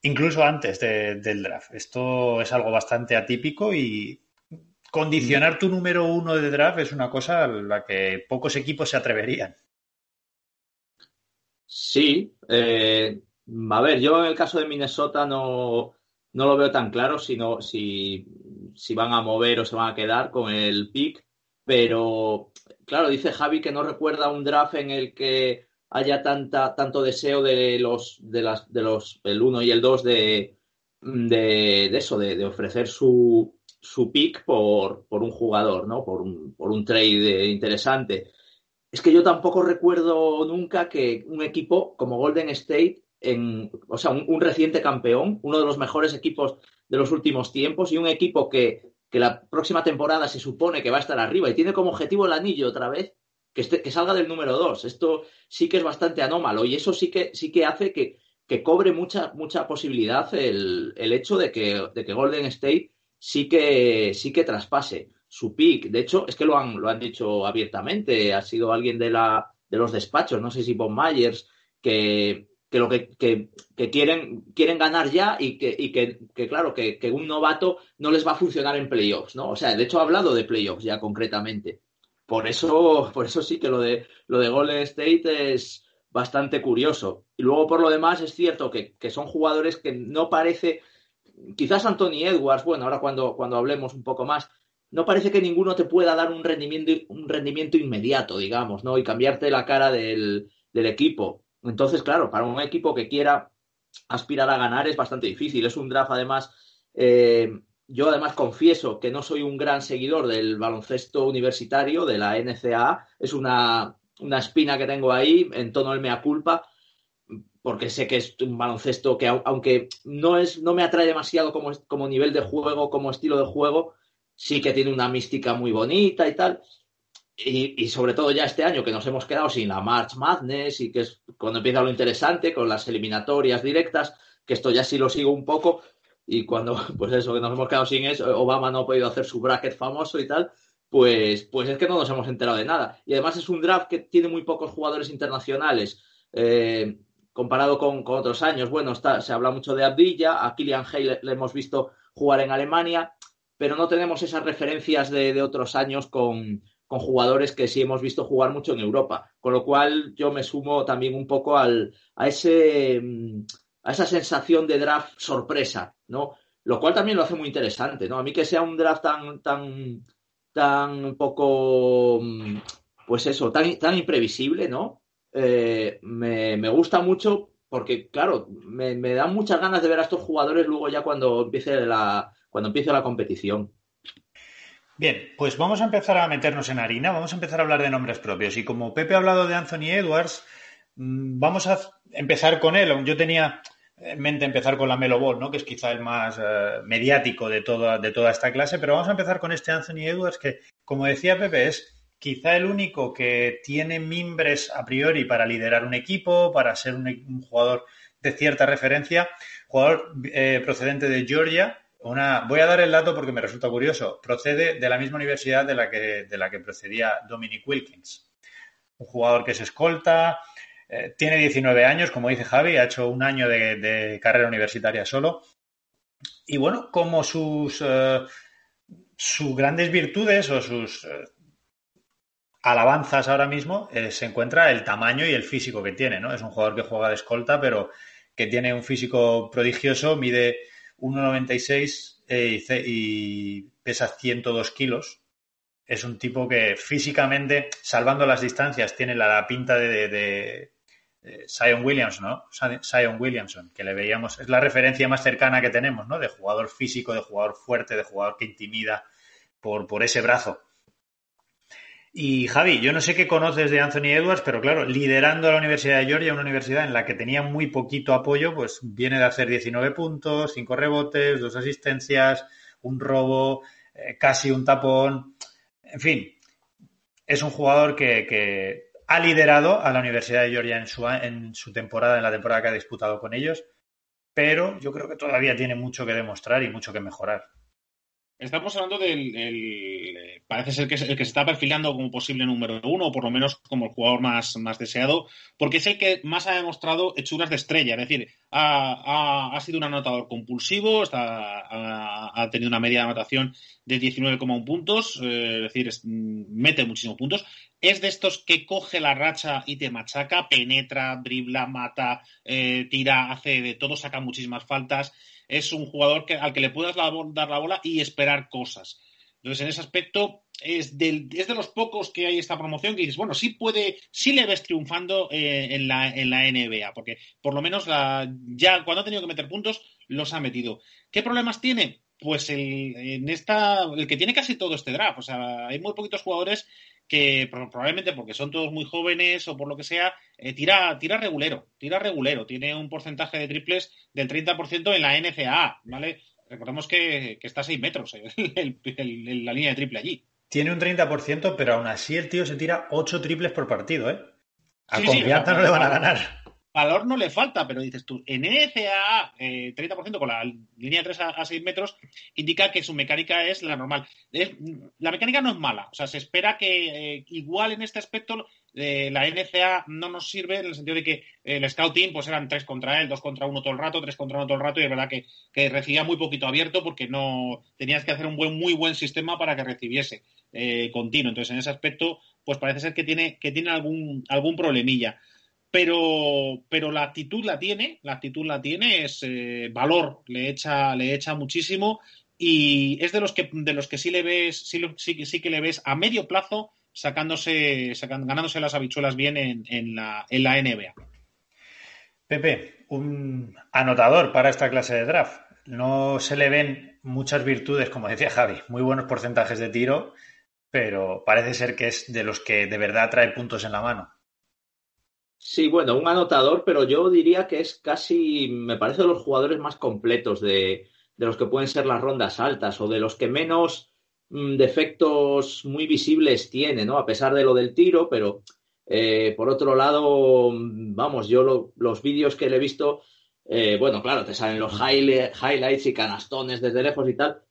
incluso antes del draft. Esto es algo bastante atípico y condicionar tu número uno de draft es una cosa a la que pocos equipos se atreverían. Sí, eh, a ver, yo en el caso de Minnesota no, no lo veo tan claro sino si, si van a mover o se van a quedar con el pick, pero claro, dice Javi que no recuerda un draft en el que haya tanta, tanto deseo de los, de las, de los, el 1 y el 2 de, de, eso, de, ofrecer su, su pick por, por, un jugador, ¿no? Por un, por un trade interesante. Es que yo tampoco recuerdo nunca que un equipo como Golden State, en, o sea, un, reciente campeón, uno de los mejores equipos de los últimos tiempos y un equipo que, que la próxima temporada se supone que va a estar arriba y tiene como objetivo el anillo otra vez, que, que salga del número 2. Esto sí que es bastante anómalo y eso sí que, sí que hace que, que cobre mucha, mucha posibilidad el, el hecho de que, de que, Golden State sí que, sí que traspase su pick. De hecho, es que lo han, lo han dicho abiertamente. Ha sido alguien de, la, de los despachos, no sé si Bob Myers, que, que lo que, que, quieren, quieren ganar ya y que, y que, claro, que, un novato no les va a funcionar en playoffs, ¿no? O sea, de hecho ha hablado de playoffs ya concretamente. Por eso, por eso sí que lo de, lo de Golden State es bastante curioso. Y luego, por lo demás, es cierto que, que son jugadores que no parece, quizás Anthony Edwards, bueno, ahora cuando, cuando hablemos un poco más, no parece que ninguno te pueda dar un rendimiento, un rendimiento inmediato, digamos, ¿no? Y cambiarte la cara del, del equipo. Entonces, claro, para un equipo que quiera aspirar a ganar es bastante difícil. Es un draft, además, eh, yo además confieso que no soy un gran seguidor del baloncesto universitario, de la NCAA. Es una, una espina que tengo ahí en tono del mea culpa, porque sé que es un baloncesto que, aunque no, es, no me atrae demasiado como, como nivel de juego, como estilo de juego, sí que tiene una mística muy bonita y tal. Y, sobre todo ya este año que nos hemos quedado sin la March Madness y que es cuando empieza lo interesante con las eliminatorias directas, que esto ya sí lo sigo un poco, y cuando, pues eso, que nos hemos quedado sin eso, Obama no ha podido hacer su bracket famoso y tal, pues, pues es que no nos hemos enterado de nada. Y además es un draft que tiene muy pocos jugadores internacionales. Eh, comparado con, con, otros años, bueno, está, se habla mucho de Abdilla, a Killian Hay le, le, hemos visto jugar en Alemania, pero no tenemos esas referencias de, de otros años con, con, jugadores que sí hemos visto jugar mucho en Europa. Con lo cual yo me sumo también un poco al, a ese a esa sensación de draft sorpresa, ¿no? Lo cual también lo hace muy interesante, ¿no? A mí que sea un draft tan, tan, tan poco, pues eso, tan, tan imprevisible, ¿no? Eh, me, me, gusta mucho porque, claro, me, me, dan muchas ganas de ver a estos jugadores luego ya cuando empiece la, cuando empiece la competición. Bien, pues vamos a empezar a meternos en harina, vamos a empezar a hablar de nombres propios. Y como Pepe ha hablado de Anthony Edwards, mm, vamos a empezar con él. Yo tenía en mente empezar con la Melo Ball, ¿no? que es quizá el más eh, mediático de toda, de toda esta clase, pero vamos a empezar con este Anthony Edwards que, como decía Pepe, es quizá el único que tiene mimbres a priori para liderar un equipo, para ser un, un jugador de cierta referencia, jugador eh, procedente de Georgia. Voy a dar el dato porque me resulta curioso. Procede de la misma universidad de la que, de la que procedía Dominic Wilkins. Un jugador que es escolta, eh, tiene 19 años, como dice Javi, ha hecho un año de, carrera universitaria solo. Y bueno, como sus, uh, sus grandes virtudes o sus uh, alabanzas ahora mismo eh, se encuentra el tamaño y el físico que tiene, ¿no? Es un jugador que juega de escolta, pero que tiene un físico prodigioso, mide 1,96 eh, y, pesa 102 kilos, es un tipo que físicamente, salvando las distancias, tiene la, pinta de, de, de, Zion Williams, ¿no? Zion Williamson, que le veíamos, es la referencia más cercana que tenemos, ¿no? De jugador físico, de jugador fuerte, de jugador que intimida por ese brazo. Y Javi, yo no sé qué conoces de Anthony Edwards, pero claro, liderando a la Universidad de Georgia, una universidad en la que tenía muy poquito apoyo, pues viene de hacer 19 puntos, 5 rebotes, 2 asistencias, un robo, eh, casi un tapón. En fin, es un jugador que, ha liderado a la Universidad de Georgia en su, en su temporada, en la temporada que ha disputado con ellos, pero yo creo que todavía tiene mucho que demostrar y mucho que mejorar. Estamos hablando del. El, parece ser que es el que se está perfilando como posible número uno, o por lo menos como el jugador más, más deseado, porque es el que más ha demostrado hechuras de estrella. Es decir, ha, ha, sido un anotador compulsivo, está, ha, tenido una media de anotación de 19,1 puntos, eh, es decir, mete muchísimos puntos. Es de estos que coge la racha y te machaca, penetra, dribla, mata, eh, tira, hace de todo, saca muchísimas faltas es un jugador al que le puedas dar la bola y esperar cosas. Entonces, en ese aspecto, es, de los pocos que hay esta promoción que dices, bueno, sí puede, sí le ves triunfando eh, en, la, en la NBA, porque por lo menos ya cuando ha tenido que meter puntos, los ha metido. ¿Qué problemas tiene? Pues el, el que tiene casi todo este draft. O sea, hay muy poquitos jugadores que probablemente porque son todos muy jóvenes o por lo que sea, eh, tira, tira regulero, tira regulero, tiene un porcentaje de triples del 30% en la NCAA, ¿vale? Recordemos que, está a 6 metros el, la línea de triple allí. Tiene un 30%, pero aún así el tío se tira 8 triples por partido, ¿eh? A confianza no le van a ganar valor no le falta, pero dices tú, en NCAA, eh, 30% con la línea de 3 a, 6 metros, indica que su mecánica es la normal. la mecánica no es mala, o sea, se espera que eh, igual en este aspecto eh, la NCA no nos sirve en el sentido de que el scouting pues eran 3 contra él, 2 contra 1 todo el rato, 3 contra 1 todo el rato, y es verdad que, que, recibía muy poquito abierto porque no tenías que hacer un buen, muy buen sistema para que recibiese eh, continuo. Entonces, en ese aspecto, pues parece ser que tiene, que tiene algún, algún problemilla pero, pero la actitud la tiene, la actitud la tiene, es eh, valor, le echa, le echa muchísimo y es de los que, de los que sí le ves, sí, sí, sí que le ves a medio plazo sacándose, ganándose las habichuelas bien en, en, la, en la NBA. Pepe, un anotador para esta clase de draft. No se le ven muchas virtudes, como decía Javi, muy buenos porcentajes de tiro, pero parece ser que es de los que de verdad trae puntos en la mano. Sí, bueno, un anotador, pero yo diría que es casi, me parece, de los jugadores más completos de, los que pueden ser las rondas altas o de los que menos mm, defectos muy visibles tiene, ¿no? A pesar de lo del tiro, pero eh, por otro lado, mm, vamos, yo los vídeos que le he visto, eh, bueno, claro, te salen los highlights y canastones desde lejos y tal.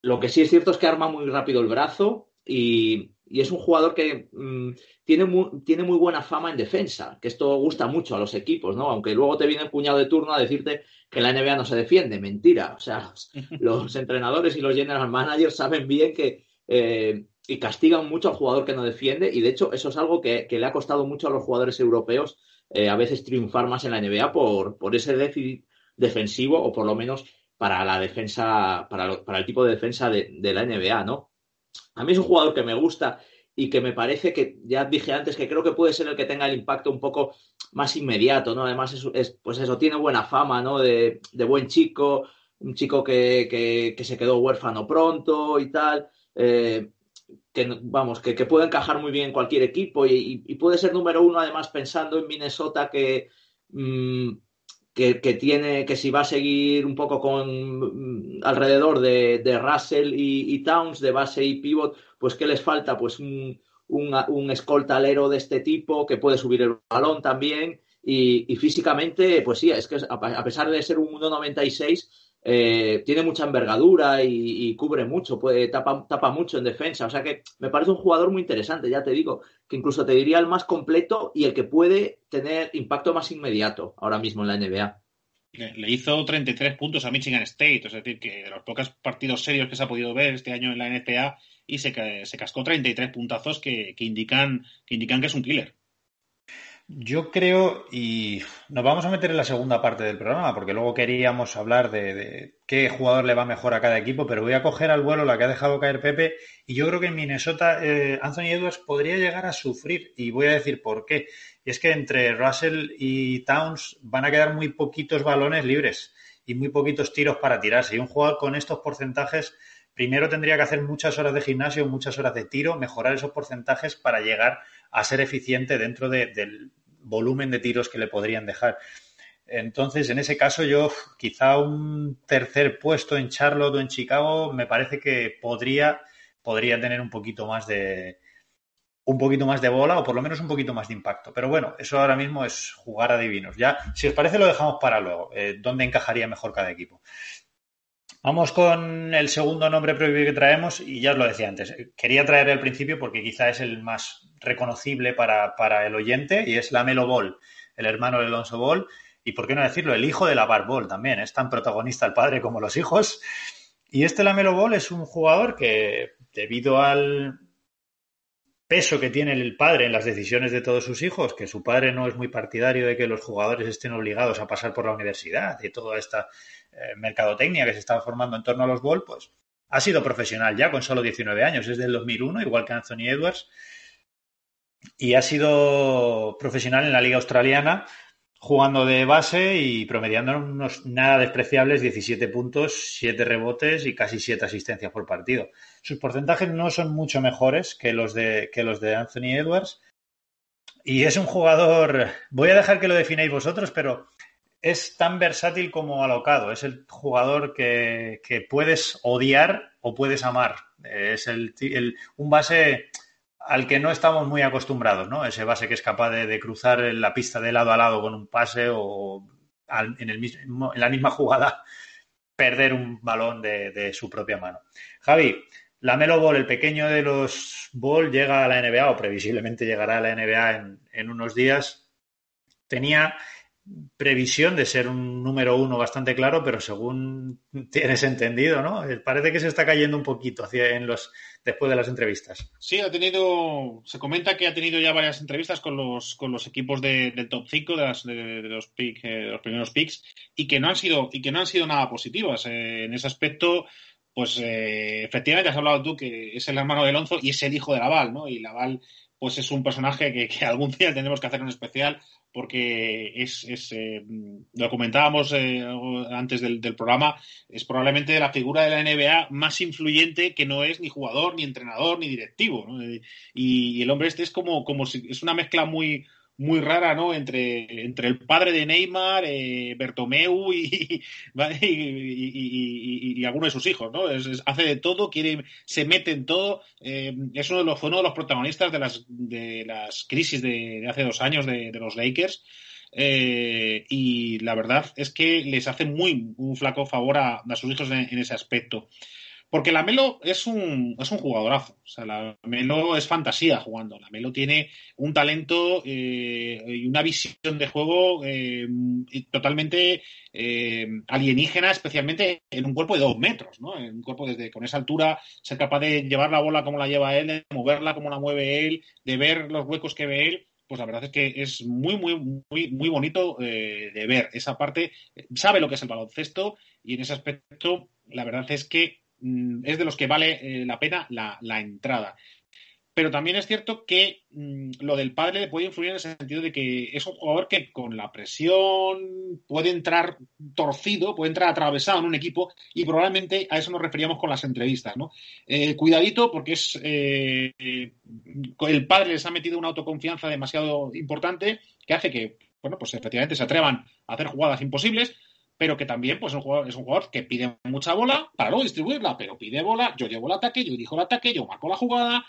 Lo que sí es cierto es que arma muy rápido el brazo y, y es un jugador que mm, tiene, muy, tiene muy buena fama en defensa, que esto gusta mucho a los equipos, ¿no? Aunque luego te viene el puñado de turno a decirte que la NBA no se defiende, mentira. O sea, los, entrenadores y los general managers saben bien que eh, y castigan mucho al jugador que no defiende, y de hecho eso es algo que, le ha costado mucho a los jugadores europeos eh, a veces triunfar más en la NBA por, por ese déficit defensivo, o por lo menos para la defensa, para, para el tipo de defensa de, de la NBA, ¿no? A mí es un jugador que me gusta y que me parece que, ya dije antes, que creo que puede ser el que tenga el impacto un poco más inmediato, ¿no? Además, es, pues eso, tiene buena fama, ¿no? De, buen chico, un chico que, se quedó huérfano pronto y tal. Eh, que vamos, que, puede encajar muy bien en cualquier equipo y, puede ser número uno, además, pensando en Minnesota que. Mm, que, tiene, que si va a seguir un poco con mm, alrededor de, Russell y, Towns, de base y pivot, pues ¿qué les falta? Pues un, un, escoltalero de este tipo que puede subir el balón también y, físicamente, pues sí, es que a pesar de ser un 1.96, eh, tiene mucha envergadura y, cubre mucho, puede, tapa, tapa, mucho en defensa. O sea que me parece un jugador muy interesante, ya te digo, que incluso te diría el más completo y el que puede tener impacto más inmediato ahora mismo en la NBA. Le hizo 33 puntos a Michigan State, es decir, que de los pocos partidos serios que se ha podido ver este año en la NCAA y se, se cascó 33 puntazos que, que, indican, que indican que es un killer. Yo creo, y nos vamos a meter en la segunda parte del programa, porque luego queríamos hablar de, qué jugador le va mejor a cada equipo, pero voy a coger al vuelo la que ha dejado caer Pepe, y yo creo que en Minnesota eh, Anthony Edwards podría llegar a sufrir, y voy a decir por qué. Es que entre Russell y Towns van a quedar muy poquitos balones libres y muy poquitos tiros para tirarse. Y un jugador con estos porcentajes primero tendría que hacer muchas horas de gimnasio, muchas horas de tiro, mejorar esos porcentajes para llegar a ser eficiente dentro del volumen de tiros que le podrían dejar. Entonces, en ese caso, yo quizá un tercer puesto en Charlotte o en Chicago me parece que podría, podría tener un poquito más de un poquito más de bola o por lo menos un poquito más de impacto. Pero bueno, eso ahora mismo es jugar a divinos. Ya, si os parece, lo dejamos para luego. Eh, ¿Dónde encajaría mejor cada equipo? Vamos con el segundo nombre prohibido que traemos y ya os lo decía antes. Quería traer el principio porque quizá es el más reconocible para, para el oyente y es Lamelo Ball, el hermano de Alonso Ball y, por qué no decirlo, el hijo de la Ball también. Es tan protagonista el padre como los hijos. Y este Lamelo Ball es un jugador que, debido al peso que tiene el padre en las decisiones de todos sus hijos, que su padre no es muy partidario de que los jugadores estén obligados a pasar por la universidad y toda esta eh, mercadotecnia que se está formando en torno a los Ball, pues ha sido profesional ya con solo 19 años, es del 2001, igual que Anthony Edwards, y ha sido profesional en la Liga Australiana jugando de base y promediando unos nada despreciables 17 puntos, 7 rebotes y casi 7 asistencias por partido. Sus porcentajes no son mucho mejores que los de, que los de Anthony Edwards. Y es un jugador, voy a dejar que lo defináis vosotros, pero es tan versátil como alocado. Es el jugador que, puedes odiar o puedes amar. Es el, un base al que no estamos muy acostumbrados, ¿no? Ese base que es capaz de, cruzar la pista de lado a lado con un pase o en, el mismo, en la misma jugada perder un balón de, su propia mano. Javi, la Melo Ball, el pequeño de los Ball, llega a la NBA o previsiblemente llegará a la NBA en, en unos días. Tenía previsión de ser un número uno bastante claro, pero según tienes entendido, ¿no? Eh, parece que se está cayendo un poquito en los después de las entrevistas. Sí, ha tenido, se comenta que ha tenido ya varias entrevistas con los, con los equipos del top 5 de, de, los, pick, eh, los primeros picks y que no han sido y que no han sido nada positivas eh, en ese aspecto. Pues efectivamente has hablado tú que es el hermano de Alonso y es el hijo de Laval, ¿no? Y Laval pues es un personaje que, algún día tendremos que hacer un especial porque es, es eh, lo comentábamos eh, antes del, programa, es probablemente la figura de la NBA más influyente que no es ni jugador, ni entrenador, ni directivo. Y, el hombre este es como, como si es una mezcla muy, muy rara, ¿no? Entre, entre el padre de Neymar, eh, Bertomeu y, y, alguno de sus hijos, ¿no? hace de todo, quiere, se mete en todo. Eh, es uno de los, fue uno de los protagonistas de las, de las crisis de, hace dos años de, los Lakers. Eh, y la verdad es que les hace muy un flaco favor a, sus hijos en ese aspecto. Porque la Melo es un, es un jugadorazo. O sea, la Melo es fantasía jugando. La Melo tiene un talento eh, y una visión de juego eh, totalmente eh, alienígena, especialmente en un cuerpo de dos metros, ¿no? En un cuerpo desde con esa altura, ser capaz de llevar la bola como la lleva él, de moverla como la mueve él, de ver los huecos que ve él pues la verdad es que es muy, muy, muy, muy bonito de ver. Esa parte sabe lo que es el baloncesto y en ese aspecto la verdad es que Mm, es de los que vale eh, la pena la, entrada. Pero también es cierto que mm, lo del padre puede influir en el sentido de que es un jugador que con la presión puede entrar torcido, puede entrar atravesado en un equipo y probablemente a eso nos referíamos con las entrevistas. ¿no? Eh, cuidadito porque es eh, el padre les ha metido una autoconfianza demasiado importante que hace que, bueno, pues efectivamente se atrevan a hacer jugadas imposibles pero que también pues, es, un jugador, que pide mucha bola para luego distribuirla, pero pide bola, yo llevo el ataque, yo dirijo el ataque, yo marco la jugada,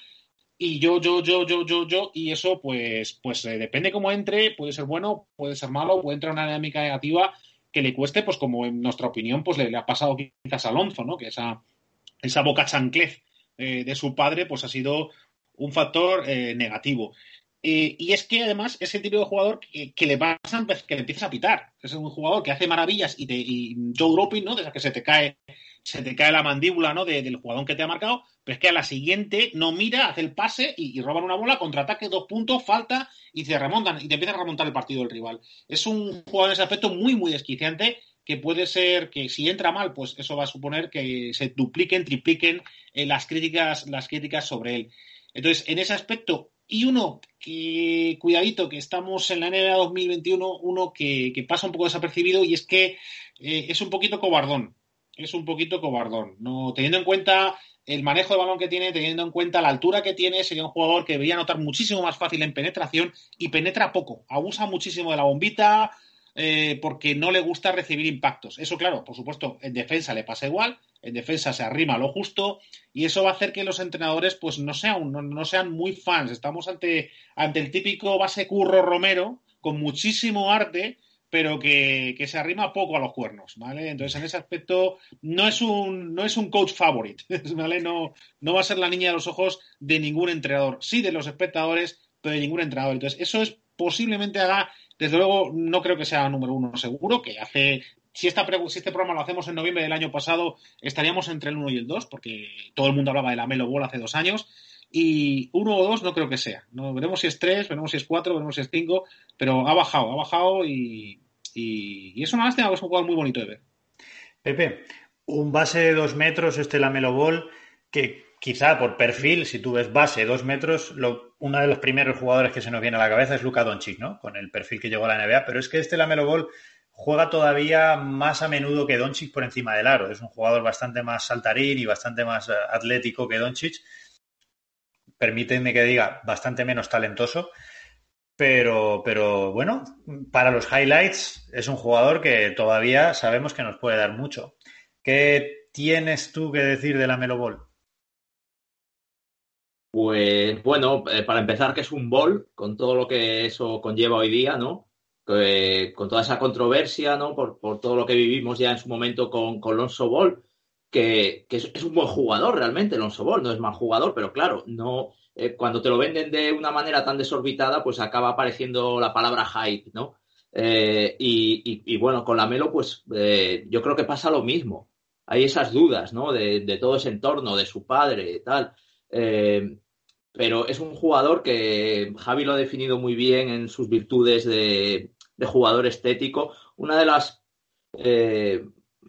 y yo, yo, yo, yo, yo, yo, y eso pues, pues eh, depende cómo entre, puede ser bueno, puede ser malo, puede entrar en una dinámica negativa que le cueste, pues como en nuestra opinión, pues le, ha pasado quizás a Alonso, ¿no? Que esa, esa boca chanclez eh, de su padre, pues ha sido un factor eh, negativo. Eh, y es que además es el tipo de jugador que, le pasa, que le empiezas a pitar. Es un jugador que hace maravillas y, te, y Joe dropping, ¿no? Desde que se te cae, se te cae la mandíbula, ¿no? del jugador que te ha marcado, pero es que a la siguiente no mira, hace el pase y, roban una bola, contraataque, dos puntos, falta y te remontan y te empiezan a remontar el partido del rival. Es un jugador en ese aspecto muy, muy desquiciante que puede ser que si entra mal, pues eso va a suponer que se dupliquen, tripliquen eh, las críticas, las críticas sobre él. Entonces, en ese aspecto, y uno que, cuidadito, que estamos en la NBA 2021, uno que, pasa un poco desapercibido y es que eh, es un poquito cobardón. Es un poquito cobardón. No, teniendo en cuenta el manejo de balón que tiene, teniendo en cuenta la altura que tiene, sería un jugador que debería notar muchísimo más fácil en penetración y penetra poco. Abusa muchísimo de la bombita eh, porque no le gusta recibir impactos. Eso, claro, por supuesto, en defensa le pasa igual en defensa se arrima lo justo y eso va a hacer que los entrenadores pues no sean, no, sean muy fans. Estamos ante, ante el típico base curro Romero con muchísimo arte, pero que, se arrima poco a los cuernos, ¿vale? Entonces, en ese aspecto, no es un, no es un coach favorite, ¿vale? No, no va a ser la niña de los ojos de ningún entrenador, sí de los espectadores, pero de ningún entrenador. Entonces, eso es posiblemente haga, desde luego, no creo que sea número uno seguro, que hace si, este programa lo hacemos en noviembre del año pasado, estaríamos entre el 1 y el 2, porque todo el mundo hablaba de la Melo Ball hace dos años. Y uno o dos no creo que sea. ¿no? Veremos si es tres, veremos si es cuatro, veremos si es cinco, pero ha bajado, ha bajado y, y, es una lástima, es un jugador muy bonito de ver. Pepe, un base de dos metros, este Lamelo Ball, que quizá por perfil, si tú ves base dos metros, uno de los primeros jugadores que se nos viene a la cabeza es Luka Doncic, ¿no? Con el perfil que llegó a la NBA, pero es que este Lamelo Ball juega todavía más a menudo que Doncic por encima del aro. Es un jugador bastante más saltarín y bastante más eh, atlético que Doncic. Permítanme que diga, bastante menos talentoso, pero, pero bueno, para los highlights es un jugador que todavía sabemos que nos puede dar mucho. ¿Qué tienes tú que decir de la Melo Ball? Pues bueno, eh, para empezar, que es un ball, con todo lo que eso conlleva hoy día, ¿no? con toda esa controversia, ¿no? Por, todo lo que vivimos ya en su momento con, con Lonzo Ball, que, es, es, un buen jugador realmente, Lonzo Ball, no es mal jugador, pero claro, no, eh, cuando te lo venden de una manera tan desorbitada, pues acaba apareciendo la palabra hype, ¿no? Eh, y, bueno, con la Melo, pues yo creo que pasa lo mismo. Hay esas dudas, ¿no? De, todo ese entorno, de su padre, y tal. Pero es un jugador que Javi lo ha definido muy bien en sus virtudes de, jugador estético. Una de las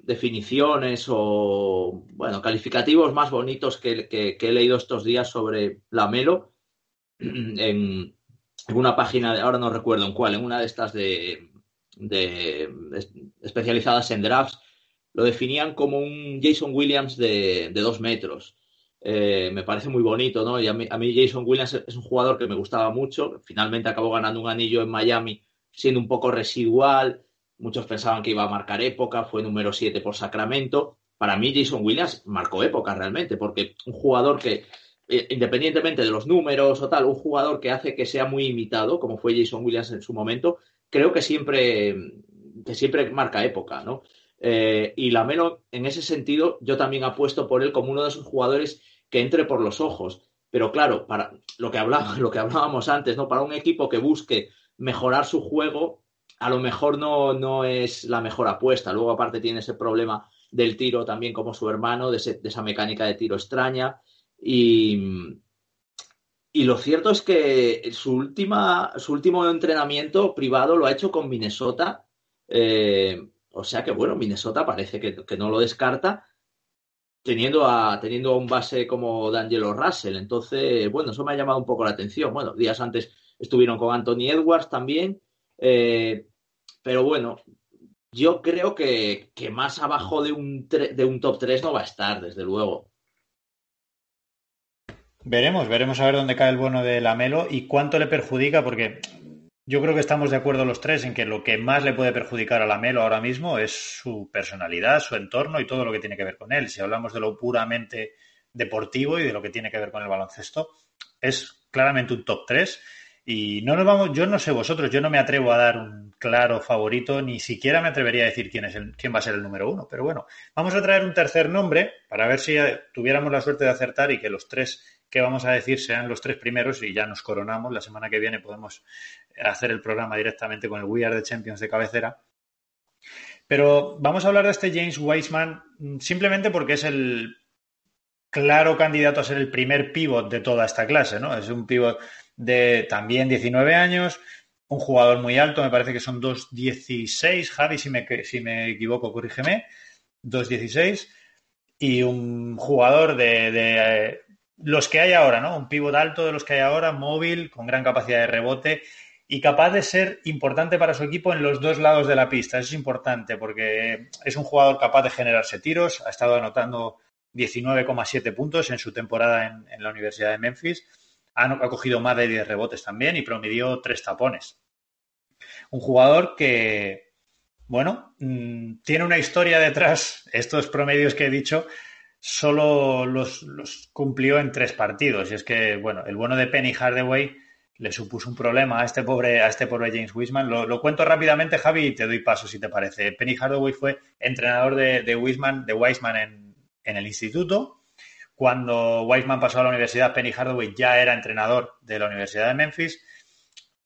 definiciones o, bueno, calificativos más bonitos que, he leído estos días sobre la Melo en, una página, de, ahora no recuerdo en cuál, en una de estas de, especializadas en drafts, lo definían como un Jason Williams de, dos metros. Eh, me parece muy bonito, ¿no? Y a mí, a mí, Jason Williams es un jugador que me gustaba mucho. Finalmente acabó ganando un anillo en Miami siendo un poco residual, Muchos pensaban que iba a marcar época, fue número 7 por Sacramento. Para mí, Jason Williams marcó época realmente, porque un jugador que, eh, independientemente de los números o tal, un jugador que hace que sea muy imitado, como fue Jason Williams en su momento, creo que siempre, que siempre marca época, ¿no? Eh, y Lamelo, en ese sentido, yo también apuesto por él como uno de esos jugadores que entre por los ojos. Pero claro, para lo que, que hablábamos antes, ¿no? Para un equipo que busque mejorar su juego, a lo mejor no, no es la mejor apuesta. Luego, aparte, tiene ese problema del tiro también como su hermano, de, esa mecánica de tiro extraña. Y, y lo cierto es que su, última, su último entrenamiento privado lo ha hecho con Minnesota. Eh, o sea que, bueno, Minnesota parece que, no lo descarta, teniendo a, teniendo a un base como D'Angelo Russell. Entonces, bueno, eso me ha llamado un poco la atención. Bueno, días antes estuvieron con Anthony Edwards también. Eh, pero bueno, yo creo que, más abajo de un, de un top 3 no va a estar, desde luego. Veremos, veremos a ver dónde cae el bono de Lamelo y cuánto le perjudica, porque yo creo que estamos de acuerdo los tres en que lo que más le puede perjudicar a Lamelo ahora mismo es su personalidad, su entorno y todo lo que tiene que ver con él. Si hablamos de lo puramente deportivo y de lo que tiene que ver con el baloncesto, es claramente un top 3 y no nos vamos, yo no sé vosotros, yo no me atrevo a dar un claro favorito, ni siquiera me atrevería a decir quién es el, quién va a ser el número uno. Pero bueno, vamos a traer un tercer nombre para ver si tuviéramos la suerte de acertar y que los tres que vamos a decir sean los tres primeros y ya nos coronamos. La semana que viene podemos hacer el programa directamente con el We Are the Champions de cabecera. Pero vamos a hablar de este James Wiseman mm, simplemente porque es el claro candidato a ser el primer pivot de toda esta clase, ¿no? Es un pivot de también 19 años, un jugador muy alto, me parece que son 2.16, Javi, si me, si me equivoco, corrígeme, 2.16, y un jugador de, eh, los que hay ahora, ¿no? Un pivot alto de los que hay ahora, móvil, con gran capacidad de rebote y capaz de ser importante para su equipo en los dos lados de la pista. Eso es importante porque es un jugador capaz de generarse tiros, ha estado anotando 19,7 puntos en su temporada en, la Universidad de Memphis ha, cogido más de 10 rebotes también y promedió tres tapones. Un jugador que, bueno, mm, tiene una historia detrás. Estos promedios que he dicho solo los, cumplió en tres partidos. Y es que, bueno, el bueno de Penny Hardaway le supuso un problema a este pobre, a este James Wiseman. Lo, cuento rápidamente, Javi, y te doy paso si te parece. Penny Hardaway fue entrenador de, de Wiseman, de Wiseman en, en el instituto. Cuando Wiseman pasó a la universidad, Penny Hardaway ya era entrenador de la Universidad de Memphis.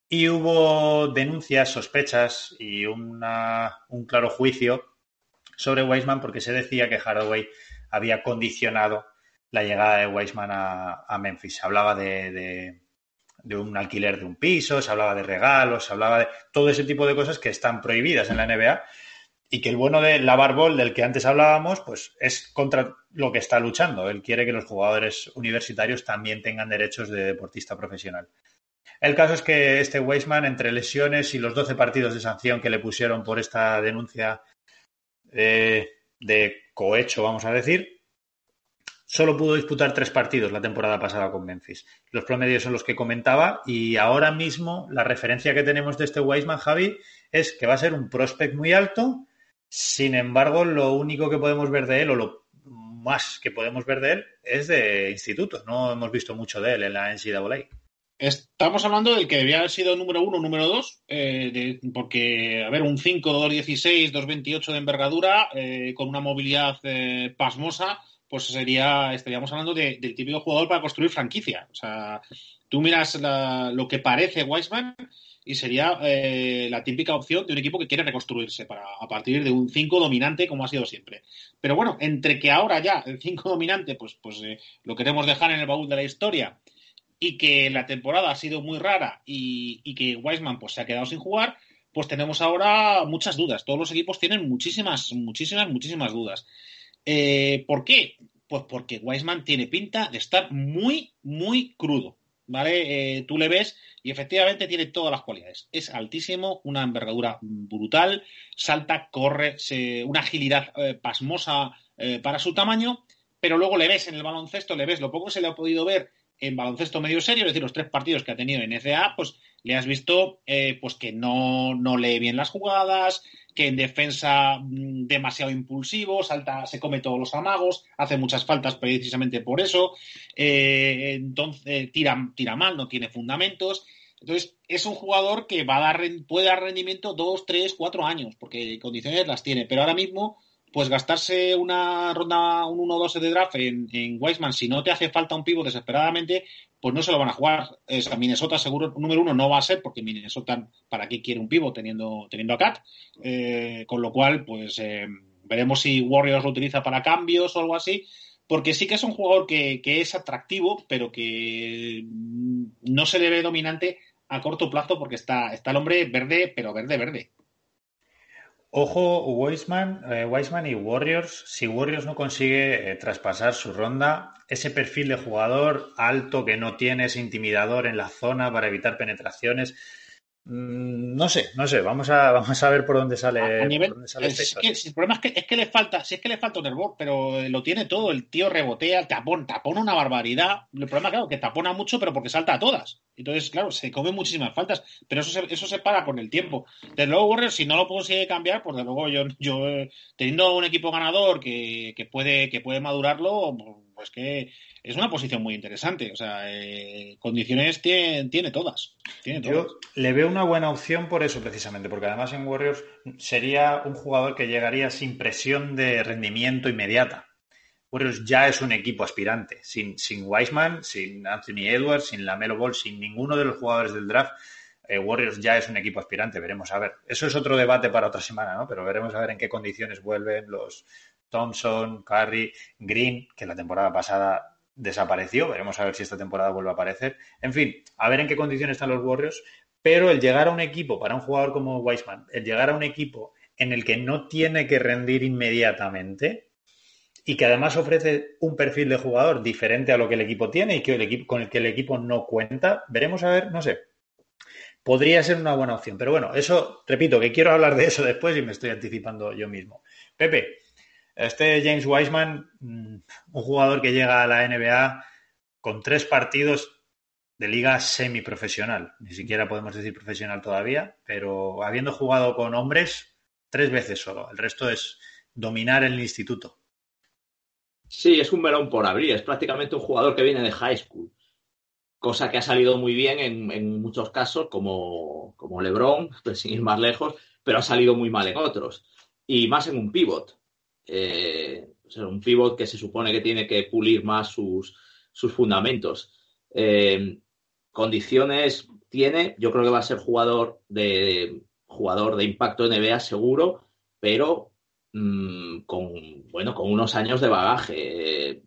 Y hubo denuncias, sospechas y un claro juicio sobre Wiseman porque se decía que Hardaway había condicionado la llegada de Wiseman a, a Memphis. Hablaba de un alquiler de un piso, se hablaba de regalos, se hablaba de todo ese tipo de cosas que están prohibidas en la NBA y que el bueno de Lavar Ball, del que antes hablábamos, pues es contra lo que está luchando. Él quiere que los jugadores universitarios también tengan derechos de deportista profesional. El caso es que este Weisman, entre lesiones y los 12 partidos de sanción que le pusieron por esta denuncia eh, de cohecho, vamos a decir, solo pudo disputar tres partidos la temporada pasada con Memphis. Los promedios son los que comentaba y ahora mismo la referencia que tenemos de este Wiseman, Javi, es que va a ser un prospect muy alto. Sin embargo, lo único que podemos ver de él, o lo más que podemos ver de él, es de instituto. No hemos visto mucho de él en la NCAA. Estamos hablando del que debía haber sido número uno, número dos, eh, porque, a ver, un 5, 216, 228 de envergadura, eh, con una movilidad eh, pasmosa, pues sería, estaríamos hablando del típico jugador para construir franquicia. O sea, tú miras lo que parece Weisman y sería eh, la típica opción de un equipo que quiere reconstruirse para, a partir de un 5 dominante como ha sido siempre. Pero bueno, entre que ahora ya el 5 dominante pues, pues eh, lo queremos dejar en el baúl de la historia y que la temporada ha sido muy rara y, y que Weisman pues, se ha quedado sin jugar, pues tenemos ahora muchas dudas. Todos los equipos tienen muchísimas, muchísimas, muchísimas dudas. Eh, ¿Por qué? Pues porque Wiseman tiene pinta de estar muy, muy crudo. ¿Vale? Eh, tú le ves y efectivamente tiene todas las cualidades. Es altísimo, una envergadura brutal, salta, corre, una agilidad eh, pasmosa para su tamaño, pero luego le ves en el baloncesto, le ves lo poco que se le ha podido ver en baloncesto medio serio, es decir, los tres partidos que ha tenido en NCAA, pues le has visto pues que no, no lee bien las jugadas, que en defensa mm, demasiado impulsivo, salta, se come todos los amagos, hace muchas faltas precisamente por eso, eh, entonces tira, tira mal, no tiene fundamentos. Entonces, es un jugador que va a dar, puede dar rendimiento dos, tres, cuatro años, porque condiciones las tiene, pero ahora mismo, pues gastarse una ronda, un 1-2 de draft en, en si no te hace falta un pivo desesperadamente, pues no se lo van a jugar. Es, a Minnesota seguro número uno no va a ser, porque Minnesota, ¿para qué quiere un pivo teniendo, teniendo a Cat? Eh, con lo cual, pues eh, veremos si Warriors lo utiliza para cambios o algo así, porque sí que es un jugador que, que es atractivo, pero que no se le ve dominante a corto plazo porque está, está el hombre verde, pero verde, verde. Ojo, Weisman, eh, y Warriors. Si Warriors no consigue eh, traspasar su ronda, ese perfil de jugador alto que no tiene, ese intimidador en la zona para evitar penetraciones, no sé, no sé, vamos a, vamos a ver por dónde sale. el problema es que, le falta, si es que le falta un hervor, pero lo tiene todo, el tío rebotea, tapón, tapona una barbaridad. El problema, claro, que tapona mucho, pero porque salta a todas. Entonces, claro, se come muchísimas faltas, pero eso se, eso se para con el tiempo. Desde luego, Warriors, si no lo consigue cambiar, pues de luego yo, yo eh, teniendo un equipo ganador que, que puede, que puede madurarlo, pues que es una posición muy interesante. O sea, eh, condiciones tiene, tiene, todas, Yo le veo una buena opción por eso, precisamente, porque además en Warriors sería un jugador que llegaría sin presión de rendimiento inmediata. Warriors ya es un equipo aspirante, sin, sin Wiseman, sin Anthony Edwards, sin Lamelo Ball, sin ninguno de los jugadores del draft. Eh, Warriors ya es un equipo aspirante, veremos a ver. Eso es otro debate para otra semana, ¿no? Pero veremos a ver en qué condiciones vuelven los Thompson, Curry, Green, que la temporada pasada desapareció. Veremos a ver si esta temporada vuelve a aparecer. En fin, a ver en qué condiciones están los Warriors. Pero el llegar a un equipo, para un jugador como Weisman, el llegar a un equipo en el que no tiene que rendir inmediatamente y que además ofrece un perfil de jugador diferente a lo que el equipo tiene y que con el que el equipo no cuenta, veremos a ver, no sé. Podría ser una buena opción. Pero bueno, eso, repito, que quiero hablar de eso después y me estoy anticipando yo mismo. Pepe, este James Wiseman, mm, un jugador que llega a la NBA con tres partidos de liga semiprofesional. Ni siquiera podemos decir profesional todavía, pero habiendo jugado con hombres tres veces solo. El resto es dominar el instituto. Sí, es un melón por abrir. Es prácticamente un jugador que viene de high school. cosa que ha salido muy bien en, muchos casos, como, como LeBron, sin ir más lejos, pero ha salido muy mal en otros. Y más en un pivot. Eh, un pivot que se supone que tiene que pulir más sus, sus fundamentos. Eh, condiciones tiene, yo creo que va a ser jugador de jugador de impacto NBA seguro, pero mm, con bueno con unos años de bagaje.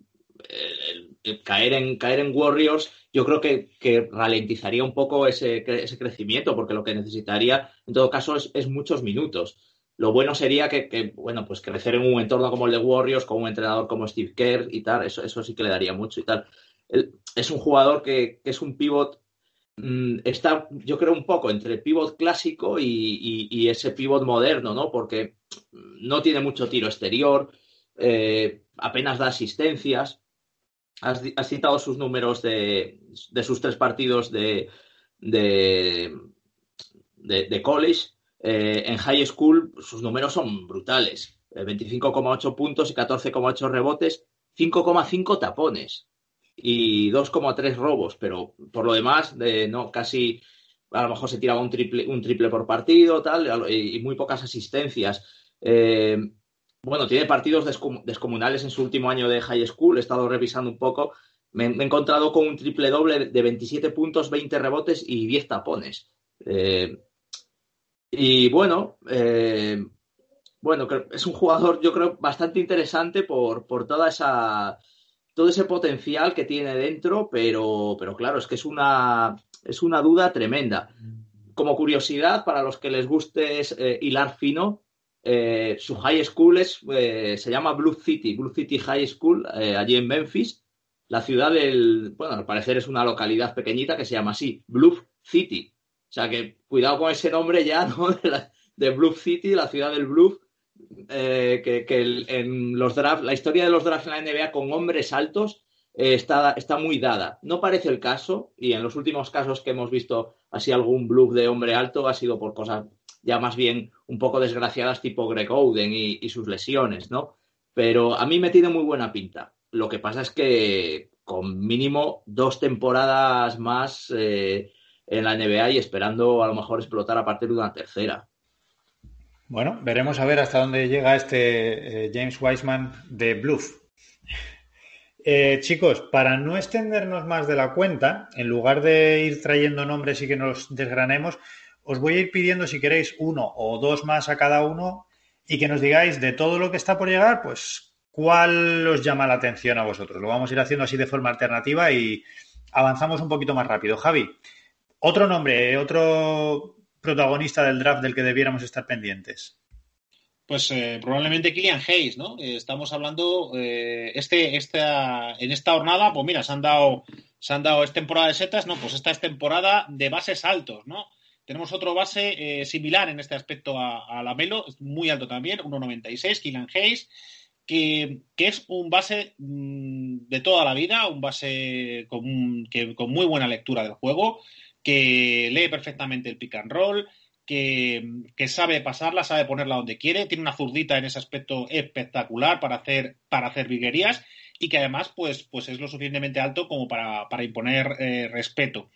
caer en caer en Warriors, yo creo que, ralentizaría un poco ese, ese, crecimiento, porque lo que necesitaría, en todo caso, es, muchos minutos. Lo bueno sería que, bueno, pues crecer en un entorno como el de Warriors, con un entrenador como Steve Kerr y tal, eso, eso sí que le daría mucho y tal es un jugador que, es un pivot mm, está, yo creo, un poco entre el pivot clásico y, ese pivot moderno, ¿no? Porque no tiene mucho tiro exterior, eh, apenas da asistencias. Has, citado sus números de, sus tres partidos de, de, college. Eh, en high school sus números son brutales. 25,8 eh, puntos y 14,8 rebotes, 5,5 tapones y 2,3 robos, pero por lo demás, de, no, casi a lo mejor se tiraba un triple, un triple por partido, tal, y, muy pocas asistencias. Eh, bueno, tiene partidos descomunales en su último año de high school, he estado revisando un poco. Me, he encontrado con un triple doble de 27 puntos, 20 rebotes y 10 tapones. Y bueno, eh, bueno, es un jugador, yo creo, bastante interesante por, por toda esa todo ese potencial que tiene dentro, pero, pero claro, es que es una, es una duda tremenda. Como curiosidad, para los que les guste eh, hilar fino, eh, su high school es, se llama Blue City, Blue City High School, allí en Memphis. La ciudad del, bueno, al parecer es una localidad pequeñita que se llama así, Blue City. O sea que cuidado con ese nombre ya, ¿no? De, de Blue City, la ciudad del Blue, eh, que, en los drafts, la historia de los drafts en la NBA con hombres altos eh, está, está, muy dada. No parece el caso, y en los últimos casos que hemos visto así algún bluff de hombre alto ha sido por cosas ya más bien un poco desgraciadas tipo Greg Oden y, sus lesiones, ¿no? Pero a mí me tiene muy buena pinta. Lo que pasa es que con mínimo dos temporadas más eh, en la NBA y esperando a lo mejor explotar a partir de una tercera. Bueno, veremos a ver hasta dónde llega este eh, James Wiseman de Bluff. Eh, chicos, para no extendernos más de la cuenta, en lugar de ir trayendo nombres y que nos desgranemos, os voy a ir pidiendo si queréis uno o dos más a cada uno y que nos digáis de todo lo que está por llegar, pues cuál os llama la atención a vosotros. Lo vamos a ir haciendo así de forma alternativa y avanzamos un poquito más rápido. Javi, otro nombre, otro protagonista del draft del que debiéramos estar pendientes? Pues eh, probablemente Killian Hayes, ¿no? Eh, estamos hablando eh, este, esta, en esta jornada, pues mira, se han dado, se han dado, es temporada de setas, no, pues esta es temporada de bases altos, ¿no? Tenemos otro base similar en este aspecto a, la Melo, muy alto también, 1.96, Killian Hayes, que, es un base mm, de toda la vida, un base con, que, con muy buena lectura del juego, que lee perfectamente el pick and roll, que, sabe pasarla, sabe ponerla donde quiere, tiene una zurdita en ese aspecto espectacular para hacer, para hacer viguerías y que además pues, pues es lo suficientemente alto como para, imponer eh, respeto.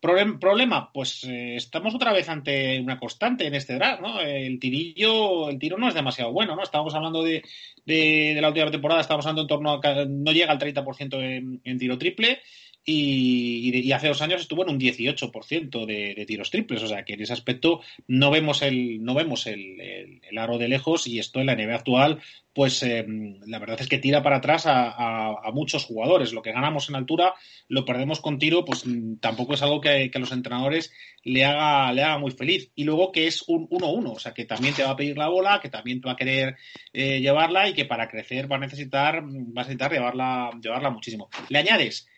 problema, pues eh, estamos otra vez ante una constante en este draft, ¿no? El tirillo, el tiro no es demasiado bueno, ¿no? Estábamos hablando de, de, la última temporada, estamos hablando en torno a, no llega al 30% en, en tiro triple y, hace dos años estuvo en un 18% de, de, tiros triples. O sea que en ese aspecto no vemos el, no vemos el, aro de lejos y esto en la NBA actual, pues em, la verdad es que tira para atrás a, muchos jugadores. Lo que ganamos en altura lo perdemos con tiro, pues mm, tampoco es algo que, a los entrenadores le haga, le haga muy feliz. Y luego que es un 1-1, o sea que también te va a pedir la bola, que también te va a querer eh, llevarla y que para crecer va a necesitar, va a necesitar llevarla, llevarla muchísimo. Le añades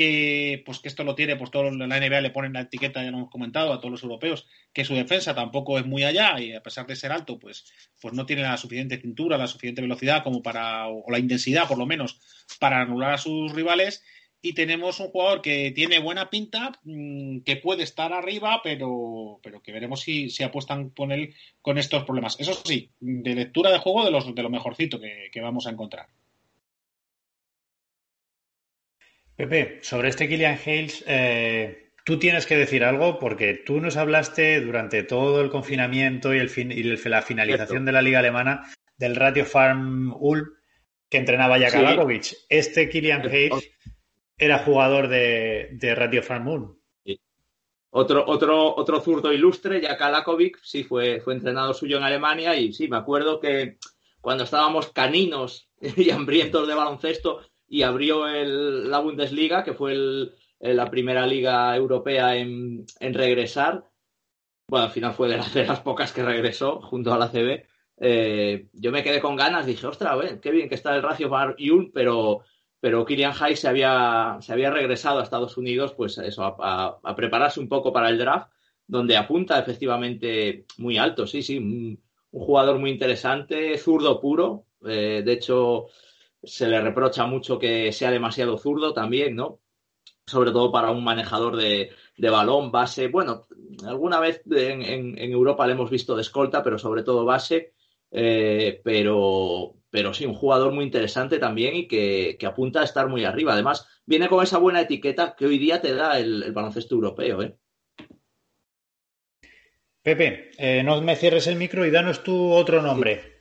que pues que esto lo tiene, pues todo la NBA le ponen la etiqueta, ya lo hemos comentado, a todos los europeos, que su defensa tampoco es muy allá y a pesar de ser alto, pues, pues no tiene la suficiente cintura, la suficiente velocidad como para, o la intensidad por lo menos, para anular a sus rivales. Y tenemos un jugador que tiene buena pinta, mm, que puede estar arriba, pero, pero que veremos si, si apuestan con él con estos problemas. Eso sí, de lectura de juego de, los, de lo mejorcito que vamos a encontrar. Pepe, sobre este Killian Hales, eh, tú tienes que decir algo porque tú nos hablaste durante todo el confinamiento y, el y la finalización de la liga alemana del Ratio Farm Ulm que entrenaba ya Este Killian Hales era jugador de, Ratio Farm Ulm. Otro, otro, otro zurdo ilustre, ya sí fue, fue entrenador suyo en Alemania y sí, me acuerdo que cuando estábamos caninos y hambrientos de baloncesto, y abrió el, la Bundesliga, que fue la primera liga europea en, regresar. Bueno, al final fue de las, pocas que regresó junto a la CB. Eh, yo me quedé con ganas, dije, ostras, qué bien que está el Ratio Bar Yul, pero, pero Kylian Hayes se había, se había regresado a Estados Unidos, pues a, prepararse un poco para el draft, donde apunta efectivamente muy alto, sí, sí, un, jugador muy interesante, zurdo puro, eh, de hecho, se le reprocha mucho que sea demasiado zurdo también, ¿no? Sobre todo para un manejador de, balón, base. Bueno, alguna vez en, Europa le hemos visto de escolta, pero sobre todo base. Eh, pero, pero sí, un jugador muy interesante también y que, apunta a estar muy arriba. Además, viene con esa buena etiqueta que hoy día te da el, baloncesto europeo. ¿eh? Pepe, eh, no me cierres el micro y danos tú otro nombre.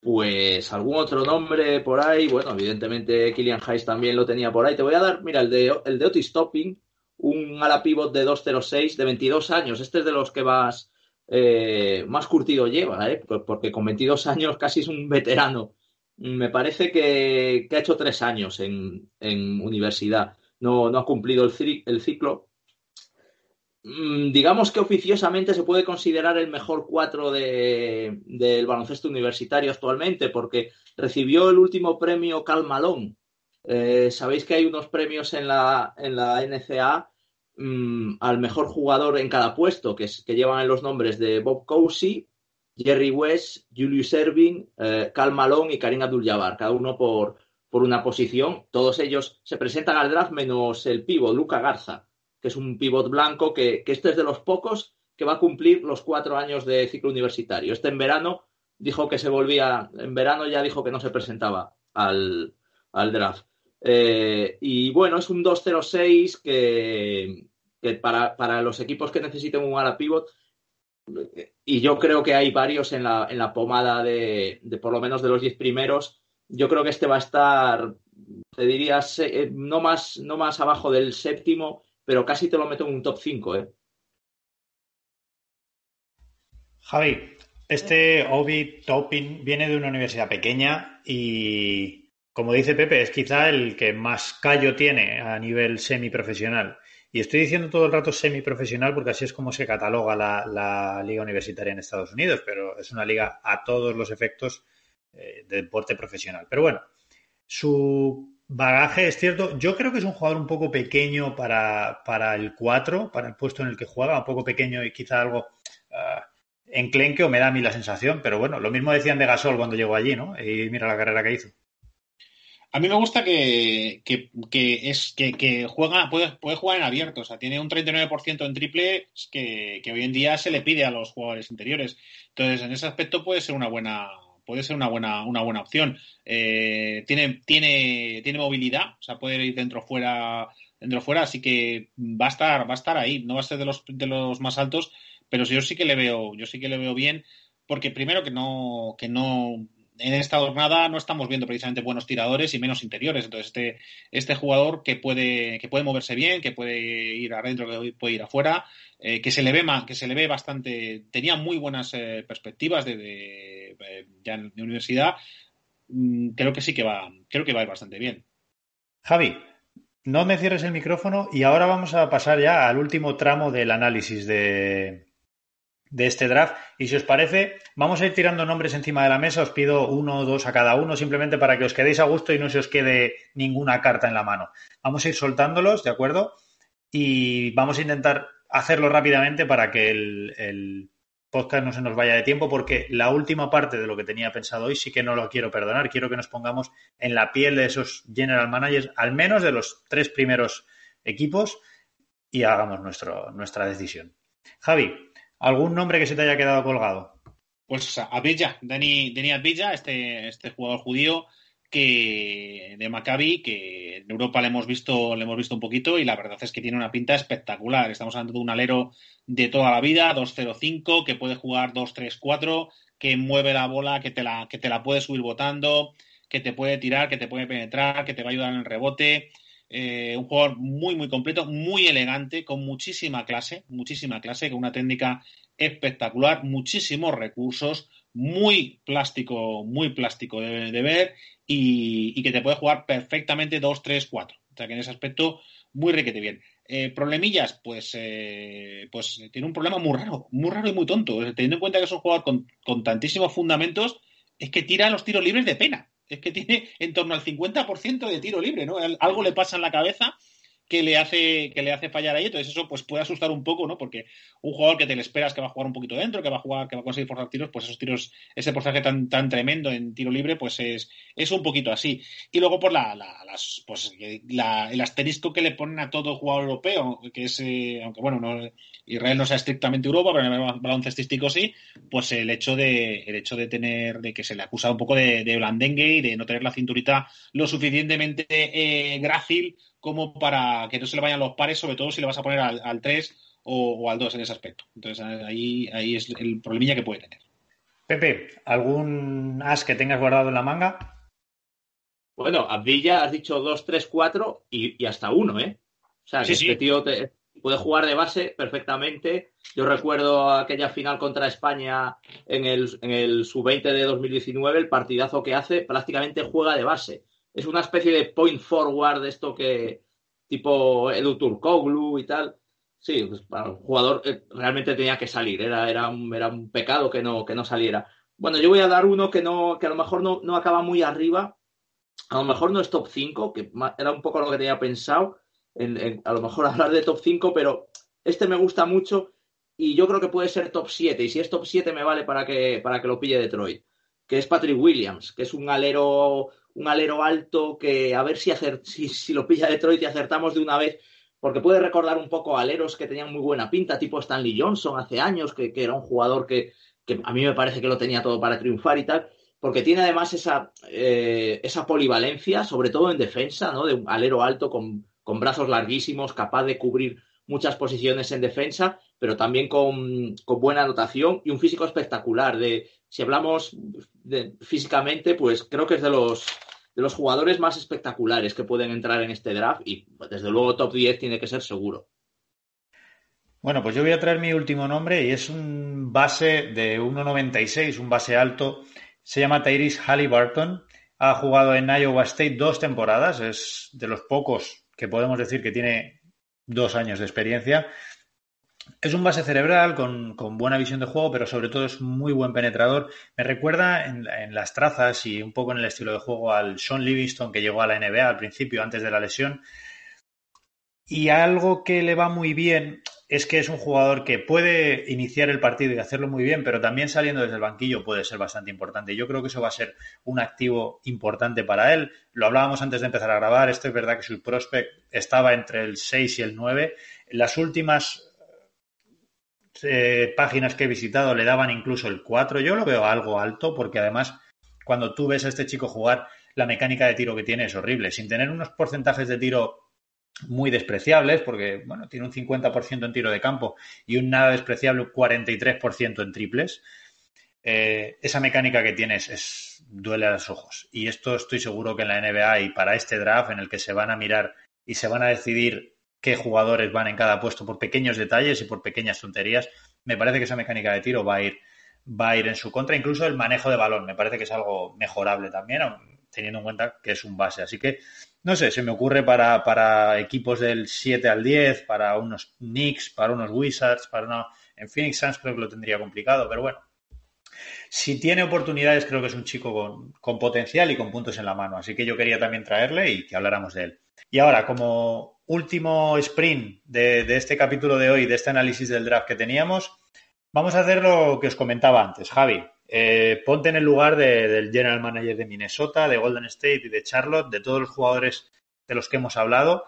Pues algún otro nombre por ahí, bueno, evidentemente Killian Hayes también lo tenía por ahí. Te voy a dar, mira, el de, el de Otis Topping, un ala pivot de 2.06 de 22 años. Este es de los que más, eh, más curtido lleva, ¿eh? porque con 22 años casi es un veterano. Me parece que, ha hecho tres años en, universidad. No, no ha cumplido el, ciclo, digamos que oficiosamente se puede considerar el mejor cuatro del baloncesto universitario actualmente, porque recibió el último premio Cal Malone. Eh, Sabéis que hay unos premios en la, en la NCA mm, al mejor jugador en cada puesto, que, que llevan los nombres de Bob Cousy, Jerry West, Julius Erving, eh, Cal Malone y Karim Abdul-Jabbar, cada uno por, por una posición. Todos ellos se presentan al draft menos el pivo, Luca Garza que es un pivot blanco, que, este es de los pocos que va a cumplir los cuatro años de ciclo universitario. Este en verano dijo que se volvía, en verano ya dijo que no se presentaba al, draft. Eh, y bueno, es un 2-0-6 que, que para, los equipos que necesiten un ala pivot, y yo creo que hay varios en la, en la pomada de, por lo menos de los 10 primeros, yo creo que este va a estar, te diría, eh, no más, no más abajo del séptimo, pero casi te lo meto en un top 5, ¿eh? Javi, este Obi Topping viene de una universidad pequeña y, como dice Pepe, es quizá el que más callo tiene a nivel semiprofesional. Y estoy diciendo todo el rato semiprofesional porque así es como se cataloga la, liga universitaria en Estados Unidos, pero es una liga a todos los efectos eh, de deporte profesional. Pero bueno, su Bagaje es cierto. Yo creo que es un jugador un poco pequeño para, el 4, para el puesto en el que juega, un poco pequeño y quizá algo uh, enclenque o me da a mí la sensación. Pero bueno, lo mismo decían de Gasol cuando llegó allí, ¿no? Y mira la carrera que hizo. A mí me gusta que, es, que, juega, puede, puede, jugar en abierto, o sea, tiene un 39% en triple que, que hoy en día se le pide a los jugadores interiores. Entonces, en ese aspecto puede ser una buena, puede ser una buena, una buena opción. Eh, tiene, tiene, tiene movilidad, o sea, puede ir dentro fuera, dentro fuera, así que va a estar, va a estar ahí. No va a ser de los, de los más altos, pero yo sí que le veo, yo sí que le veo bien, porque primero que no, que no, en esta jornada no estamos viendo precisamente buenos tiradores y menos interiores. Entonces, este, este jugador que puede, que puede moverse bien, que puede ir adentro, que puede ir afuera, eh, que se le ve que se le ve bastante, tenía muy buenas eh, perspectivas de, eh, ya la universidad. Mm, creo que sí que va, creo que va a ir bastante bien. Javi, no me cierres el micrófono y ahora vamos a pasar ya al último tramo del análisis de, de este draft. Y si os parece, vamos a ir tirando nombres encima de la mesa. Os pido uno o dos a cada uno, simplemente para que os quedéis a gusto y no se os quede ninguna carta en la mano. Vamos a ir soltándolos, ¿de acuerdo? Y vamos a intentar hacerlo rápidamente para que el, podcast no se nos vaya de tiempo, porque la última parte de lo que tenía pensado hoy sí que no lo quiero perdonar. Quiero que nos pongamos en la piel de esos general managers, al menos de los tres primeros equipos, y hagamos nuestro, nuestra decisión. Javi, ¿Algún nombre que se te haya quedado colgado? Pues Abilla, Dani, Dani Abilla, este, este jugador judío que de Maccabi, que en Europa le hemos visto, le hemos visto un poquito y la verdad es que tiene una pinta espectacular. Estamos hablando de un alero de toda la vida, 2-0-5, que puede jugar 2-3-4, que mueve la bola, que te la, que te la puede subir botando, que te puede tirar, que te puede penetrar, que te va a ayudar en el rebote. Eh, un jugador muy, muy completo, muy elegante, con muchísima clase, muchísima clase, con una técnica espectacular, muchísimos recursos, muy plástico, muy plástico de, ver y, que te puede jugar perfectamente 2, 3, 4. O sea que en ese aspecto, muy requete bien. Eh, problemillas, pues, eh, pues tiene un problema muy raro, muy raro y muy tonto. Teniendo en cuenta que es un jugador con, con tantísimos fundamentos, es que tira los tiros libres de pena. Es que tiene en torno al 50% de tiro libre, ¿no? Algo le pasa en la cabeza que le hace que le hace fallar ahí. Entonces eso pues puede asustar un poco no porque un jugador que te le esperas que va a jugar un poquito dentro que va a jugar que va a conseguir forzar tiros pues esos tiros ese porcentaje tan tan tremendo en tiro libre pues es, es un poquito así. Y luego por la, las pues el asterisco que le ponen a todo jugador europeo que es eh, aunque bueno no Israel no sea estrictamente Europa pero en el baloncestístico sí pues el hecho de el hecho de tener de que se le acusa un poco de, de blandengue y de no tener la cinturita lo suficientemente eh, grácil como para que no se le vayan los pares, sobre todo si le vas a poner al, 3 o, al 2 en ese aspecto. Entonces ahí, ahí es el problemilla que puede tener. Pepe, ¿algún as que tengas guardado en la manga? Bueno, Abdilla has dicho 2, 3, 4 y, hasta 1, ¿eh? O sea, que este tío te, puede jugar de base perfectamente. Yo recuerdo aquella final contra España en el, en el sub-20 de 2019, el partidazo que hace, prácticamente juega de base es una especie de point forward de esto que tipo Edu Turkoglu y tal. Sí, pues para el jugador eh, realmente tenía que salir, era, era, un, era un pecado que no, que no saliera. Bueno, yo voy a dar uno que, no, que a lo mejor no, no acaba muy arriba, a lo mejor no es top 5, que era un poco lo que tenía pensado, en, a lo mejor hablar de top 5, pero este me gusta mucho y yo creo que puede ser top 7, y si es top 7 me vale para que, para que lo pille Detroit, que es Patrick Williams, que es un alero un alero alto que a ver si, si, lo pilla Detroit y acertamos de una vez, porque puede recordar un poco a aleros que tenían muy buena pinta, tipo Stanley Johnson hace años, que, era un jugador que, a mí me parece que lo tenía todo para triunfar y tal, porque tiene además esa, eh, esa polivalencia, sobre todo en defensa, ¿no? de un alero alto con, con brazos larguísimos, capaz de cubrir muchas posiciones en defensa, pero también con, con, buena anotación y un físico espectacular. De, si hablamos físicamente, pues creo que es de los de los jugadores más espectaculares que pueden entrar en este draft y desde luego top 10 tiene que ser seguro. Bueno, pues yo voy a traer mi último nombre y es un base de 1.96, un base alto. Se llama Tyrese Halliburton. Ha jugado en Iowa State dos temporadas. Es de los pocos que podemos decir que tiene dos años de experiencia. Es un base cerebral con, buena visión de juego, pero sobre todo es muy buen penetrador. Me recuerda en, las trazas y un poco en el estilo de juego al Sean Livingston que llegó a la NBA al principio, antes de la lesión. Y algo que le va muy bien es que es un jugador que puede iniciar el partido y hacerlo muy bien, pero también saliendo desde el banquillo puede ser bastante importante. Yo creo que eso va a ser un activo importante para él. Lo hablábamos antes de empezar a grabar. Esto es verdad que su prospect estaba entre el 6 y el 9. Las últimas eh, páginas que he visitado le daban incluso el 4. Yo lo veo algo alto porque además cuando tú ves a este chico jugar, la mecánica de tiro que tiene es horrible. Sin tener unos porcentajes de tiro muy despreciables, porque bueno, tiene un 50% en tiro de campo y un nada despreciable 43% en triples. Eh, esa mecánica que tienes es, duele a los ojos. Y esto estoy seguro que en la NBA y para este draft en el que se van a mirar y se van a decidir qué jugadores van en cada puesto por pequeños detalles y por pequeñas tonterías, me parece que esa mecánica de tiro va a ir, va a ir en su contra. Incluso el manejo de balón, me parece que es algo mejorable también, teniendo en cuenta que es un base. Así que, no sé, se me ocurre para, para equipos del 7 al 10, para unos Knicks, para unos Wizards, para una... En Phoenix Suns creo que lo tendría complicado, pero bueno. Si tiene oportunidades, creo que es un chico con, con potencial y con puntos en la mano. Así que yo quería también traerle y que habláramos de él. Y ahora, como último sprint de, este capítulo de hoy, de este análisis del draft que teníamos, vamos a hacer lo que os comentaba antes. Javi, eh, ponte en el lugar del general manager de Minnesota, de Golden State y de Charlotte, de todos los jugadores de los que hemos hablado.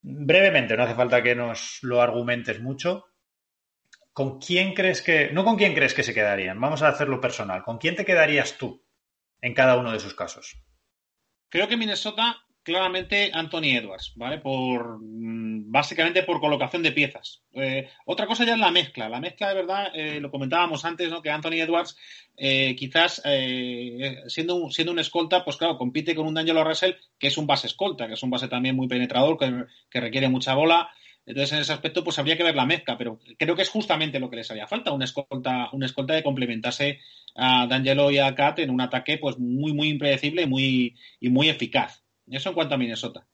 Brevemente, no hace falta que nos lo argumentes mucho. ¿Con quién crees que, no con quién crees que se quedarían, vamos a hacerlo personal, ¿con quién te quedarías tú en cada uno de esos casos? creo que Minnesota claramente Anthony Edwards, ¿vale? Por mm, básicamente por colocación de piezas. Eh, otra cosa ya es la mezcla. La mezcla de verdad, eh, lo comentábamos antes, ¿no? Que Anthony Edwards, eh, quizás siendo, un, siendo un escolta, pues claro, compite con un D'Angelo Russell, que es un base escolta, que es un base también muy penetrador, que, requiere mucha bola. Entonces, en ese aspecto, pues habría que ver la mezcla, pero creo que es justamente lo que les haría falta, un escolta, un escolta de complementarse a D'Angelo y a Kat en un ataque pues muy, muy impredecible muy, y muy eficaz. Eso en cuanto a Minnesota.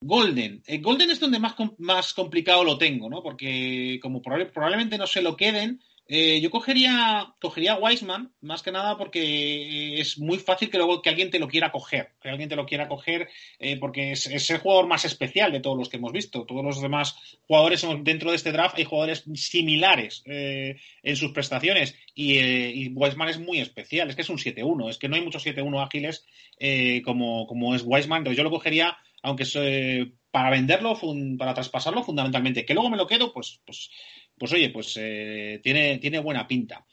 Golden. Eh, Golden es donde más, más complicado lo tengo, ¿no? Porque como probablemente no se lo queden, eh, yo cogería, cogería a Wiseman, más que nada porque es muy fácil que luego que alguien te lo quiera coger, que alguien te lo quiera coger, eh, porque es, el jugador más especial de todos los que hemos visto. Todos los demás jugadores dentro de este draft hay jugadores similares en sus prestaciones y, y, Wiseman es muy especial, es que es un 7-1, es que no hay muchos 7-1 ágiles como, como es Wiseman, entonces yo lo cogería aunque es, para venderlo, para traspasarlo fundamentalmente. Que luego me lo quedo, pues, pues, pues oye, pues eh, tiene, tiene buena pinta.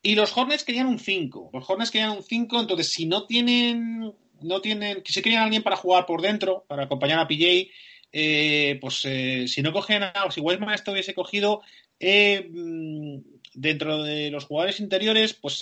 Y los Hornets querían un 5. Los Hornets querían un 5, entonces si no tienen, no tienen, si querían alguien para jugar por dentro, para acompañar a PJ, eh, pues eh, si no cogen a, si Westman esto hubiese cogido mm, dentro de los jugadores interiores, pues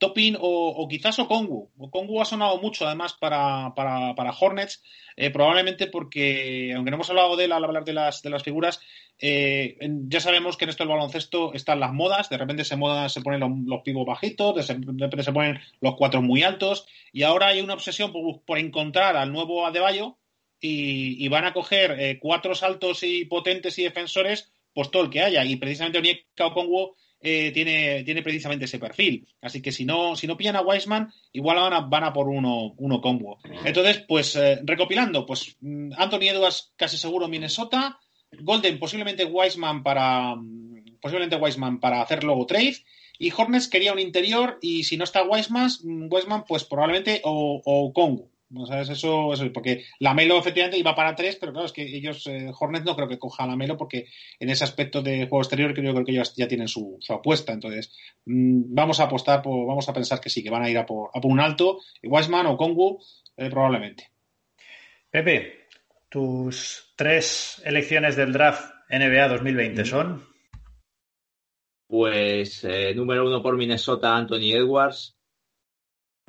Topin o, quizás Okongu. Okongu ha sonado mucho además para, para, Hornets, eh, probablemente porque, aunque no hemos hablado de él al hablar de las, de las figuras, eh, ya sabemos que en esto del baloncesto están las modas, de repente se, moda, se ponen los, pibos bajitos, de repente se ponen los cuatro muy altos, y ahora hay una obsesión por, encontrar al nuevo Adebayo y, y van a coger eh, cuatro saltos y potentes y defensores, pues todo el que haya, y precisamente Onyeka Okongu eh, tiene, tiene precisamente ese perfil. Así que si no, si no pillan a Wiseman, igual van a, van a por uno, uno combo. Entonces, pues eh, recopilando, pues mm, Anthony Edwards casi seguro Minnesota, Golden posiblemente Wiseman para mm, posiblemente Wiseman para hacer luego trade y Hornets quería un interior y si no está Wiseman, mm, Wiseman pues probablemente o, o Congo. O sea, es eso, eso, porque la Melo efectivamente iba para tres, pero claro, es que ellos, eh, Hornet no creo que coja la Melo porque en ese aspecto de juego exterior creo, creo que ellos ya tienen su, apuesta. Entonces, mm, vamos a apostar, por, vamos a pensar que sí, que van a ir a por, a por un alto, Wiseman o Kongu, eh, probablemente. Pepe, tus tres elecciones del draft NBA 2020 son. Pues eh, número uno por Minnesota, Anthony Edwards.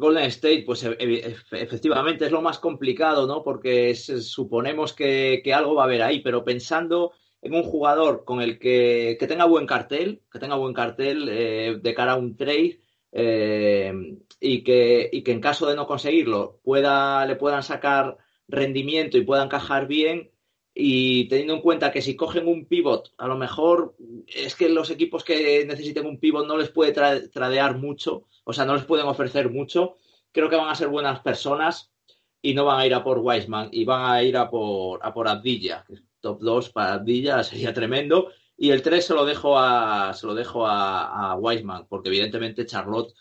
Golden State, pues efectivamente es lo más complicado, ¿no? Porque suponemos que, algo va a haber ahí, pero pensando en un jugador con el que, tenga buen cartel, que tenga buen cartel eh, de cara a un trade eh, y, que, y que en caso de no conseguirlo pueda, le puedan sacar rendimiento y pueda encajar bien, y teniendo en cuenta que si cogen un pivot, a lo mejor es que los equipos que necesiten un pivot no les puede tradear mucho, o sea, no les pueden ofrecer mucho. Creo que van a ser buenas personas y no van a ir a por Wiseman y van a ir a por, a por Abdilla. Top 2 para Abdilla sería tremendo. Y el 3 se lo dejo a, se lo dejo a, Wiseman, porque evidentemente Charlotte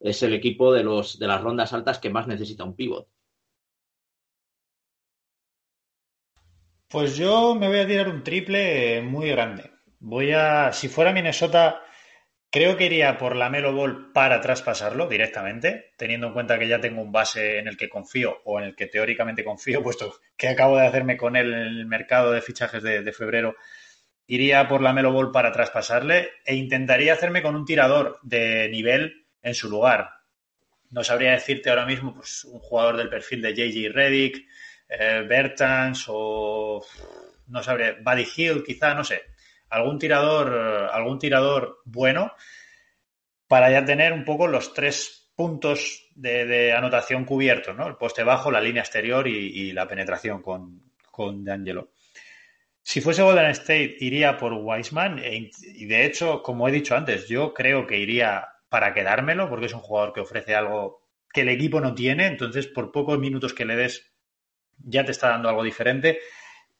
es el equipo de, los, de las rondas altas que más necesita un pivot. Pues yo me voy a tirar un triple muy grande. Voy a, si fuera Minnesota, creo que iría por la Melo Ball para traspasarlo directamente, teniendo en cuenta que ya tengo un base en el que confío o en el que teóricamente confío, puesto que acabo de hacerme con él en el mercado de fichajes de, febrero. Iría por la Melo Ball para traspasarle e intentaría hacerme con un tirador de nivel en su lugar. No sabría decirte ahora mismo pues, un jugador del perfil de JJ Reddick, eh, Bertans o no sabré, Buddy Hill, quizá, no sé, algún tirador, algún tirador bueno para ya tener un poco los tres puntos de, anotación cubiertos, ¿no? El poste bajo, la línea exterior y, la penetración con, con D'Angelo. Si fuese Golden State, iría por Wiseman e y de hecho, como he dicho antes, yo creo que iría para quedármelo porque es un jugador que ofrece algo que el equipo no tiene, entonces por pocos minutos que le des ya te está dando algo diferente.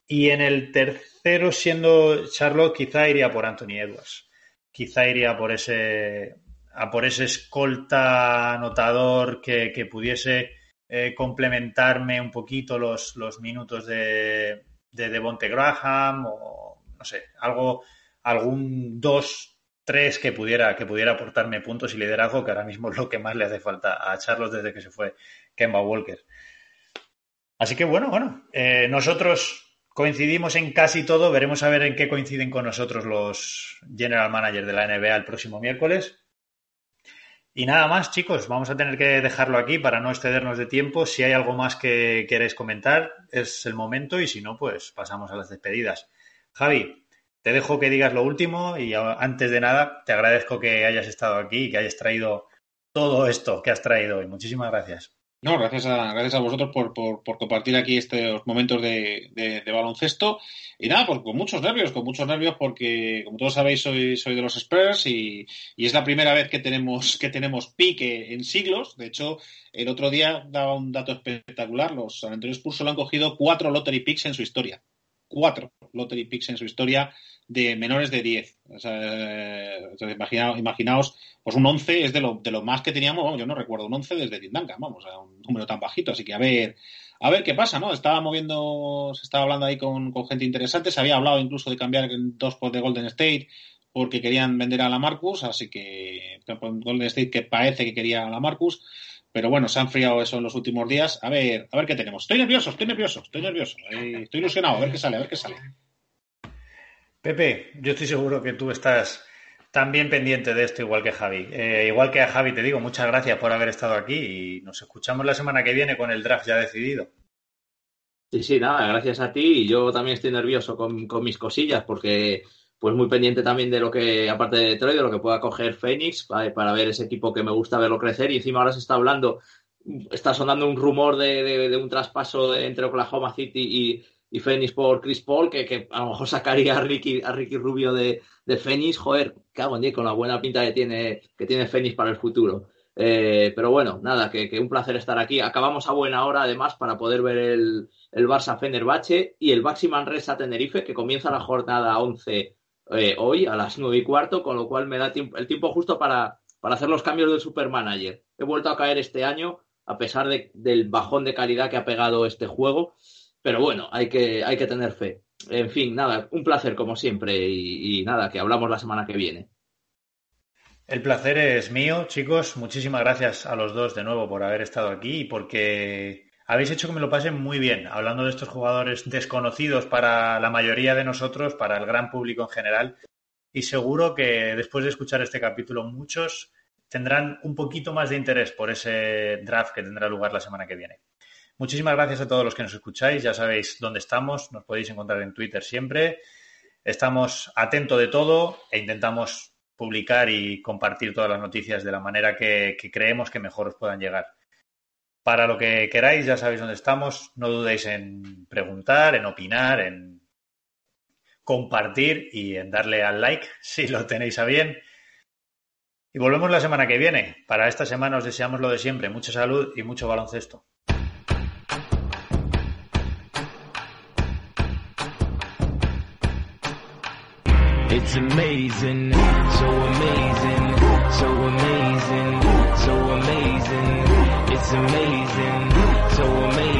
Y en el tercero, siendo Charlotte, quizá iría por Anthony Edwards. Quizá iría por ese, a por ese escolta anotador que, pudiese eh, complementarme un poquito los, los minutos de, de Devonte Graham o no sé, algo, algún 2-3 que pudiera, que pudiera aportarme puntos y liderazgo, que ahora mismo es lo que más le hace falta a Charlotte desde que se fue Kemba Walker. Así que bueno, bueno, eh, nosotros coincidimos en casi todo. Veremos a ver en qué coinciden con nosotros los general managers de la NBA el próximo miércoles. Y nada más, chicos, vamos a tener que dejarlo aquí para no excedernos de tiempo. Si hay algo más que queréis comentar, es el momento y si no, pues pasamos a las despedidas. Javi, te dejo que digas lo último y antes de nada te agradezco que hayas estado aquí y que hayas traído todo esto que has traído hoy. Muchísimas gracias. No, gracias a, gracias a vosotros por, por, compartir aquí estos momentos de, de, baloncesto. Y nada, pues con muchos nervios, con muchos nervios, porque como todos sabéis, soy, soy de los Spurs y, y, es la primera vez que tenemos, que tenemos pique en siglos. De hecho, el otro día daba un dato espectacular. Los San Antonio Spurs solo han cogido cuatro lottery picks en su historia. Cuatro lottery picks en su historia de menores de 10. O sea, eh, imaginaos, pues un 11 es de lo, de lo más que teníamos, yo no recuerdo un 11 desde Tindanka, vamos, a un número tan bajito, así que a ver, a ver qué pasa, ¿no? Estaba moviendo, se estaba hablando ahí con, gente interesante, se había hablado incluso de cambiar dos por de Golden State porque querían vender a la Marcus, así que Golden State que parece que quería a la Marcus, pero bueno, se han enfriado eso en los últimos días. A ver, a ver qué tenemos. Estoy nervioso, estoy nervioso, estoy nervioso, estoy ilusionado, a ver qué sale, a ver qué sale. Pepe, yo estoy seguro que tú estás también pendiente de esto, igual que Javi. Eh, igual que a Javi te digo, muchas gracias por haber estado aquí y nos escuchamos la semana que viene con el draft ya decidido. Sí, sí, nada, gracias a ti. Y yo también estoy nervioso con, mis cosillas porque pues muy pendiente también de lo que, aparte de Detroit, de lo que pueda coger Phoenix para, ver ese equipo que me gusta verlo crecer. Y encima ahora se está hablando, está sonando un rumor de, de un traspaso entre Oklahoma City y, y Fénix por Chris Paul, que, a lo mejor sacaría a Ricky, a Ricky Rubio de, de Fénix, joder, cago en con la buena pinta que tiene, que tiene Fénix para el futuro. Eh, pero bueno, nada, que, un placer estar aquí. Acabamos a buena hora, además, para poder ver el, el Barça Fenerbahce y el Baxi Manresa Tenerife, que comienza la jornada 11 eh, hoy a las 9 y cuarto, con lo cual me da el tiempo justo para, para hacer los cambios del Supermanager. He vuelto a caer este año, a pesar del bajón de calidad que ha pegado este juego. Pero bueno, hay que, hay que tener fe. En fin, nada, un placer como siempre y, nada, que hablamos la semana que viene. El placer es mío, chicos. Muchísimas gracias a los dos de nuevo por haber estado aquí y porque habéis hecho que me lo pasen muy bien, hablando de estos jugadores desconocidos para la mayoría de nosotros, para el gran público en general. Y seguro que después de escuchar este capítulo, muchos tendrán un poquito más de interés por ese draft que tendrá lugar la semana que viene. Muchísimas gracias a todos los que nos escucháis. Ya sabéis dónde estamos. Nos podéis encontrar en Twitter siempre. Estamos atentos de todo e intentamos publicar y compartir todas las noticias de la manera que, creemos que mejor os puedan llegar. Para lo que queráis, ya sabéis dónde estamos. No dudéis en preguntar, en opinar, en compartir y en darle al like si lo tenéis a bien. Y volvemos la semana que viene. Para esta semana os deseamos lo de siempre, mucha salud y mucho baloncesto. so amazing.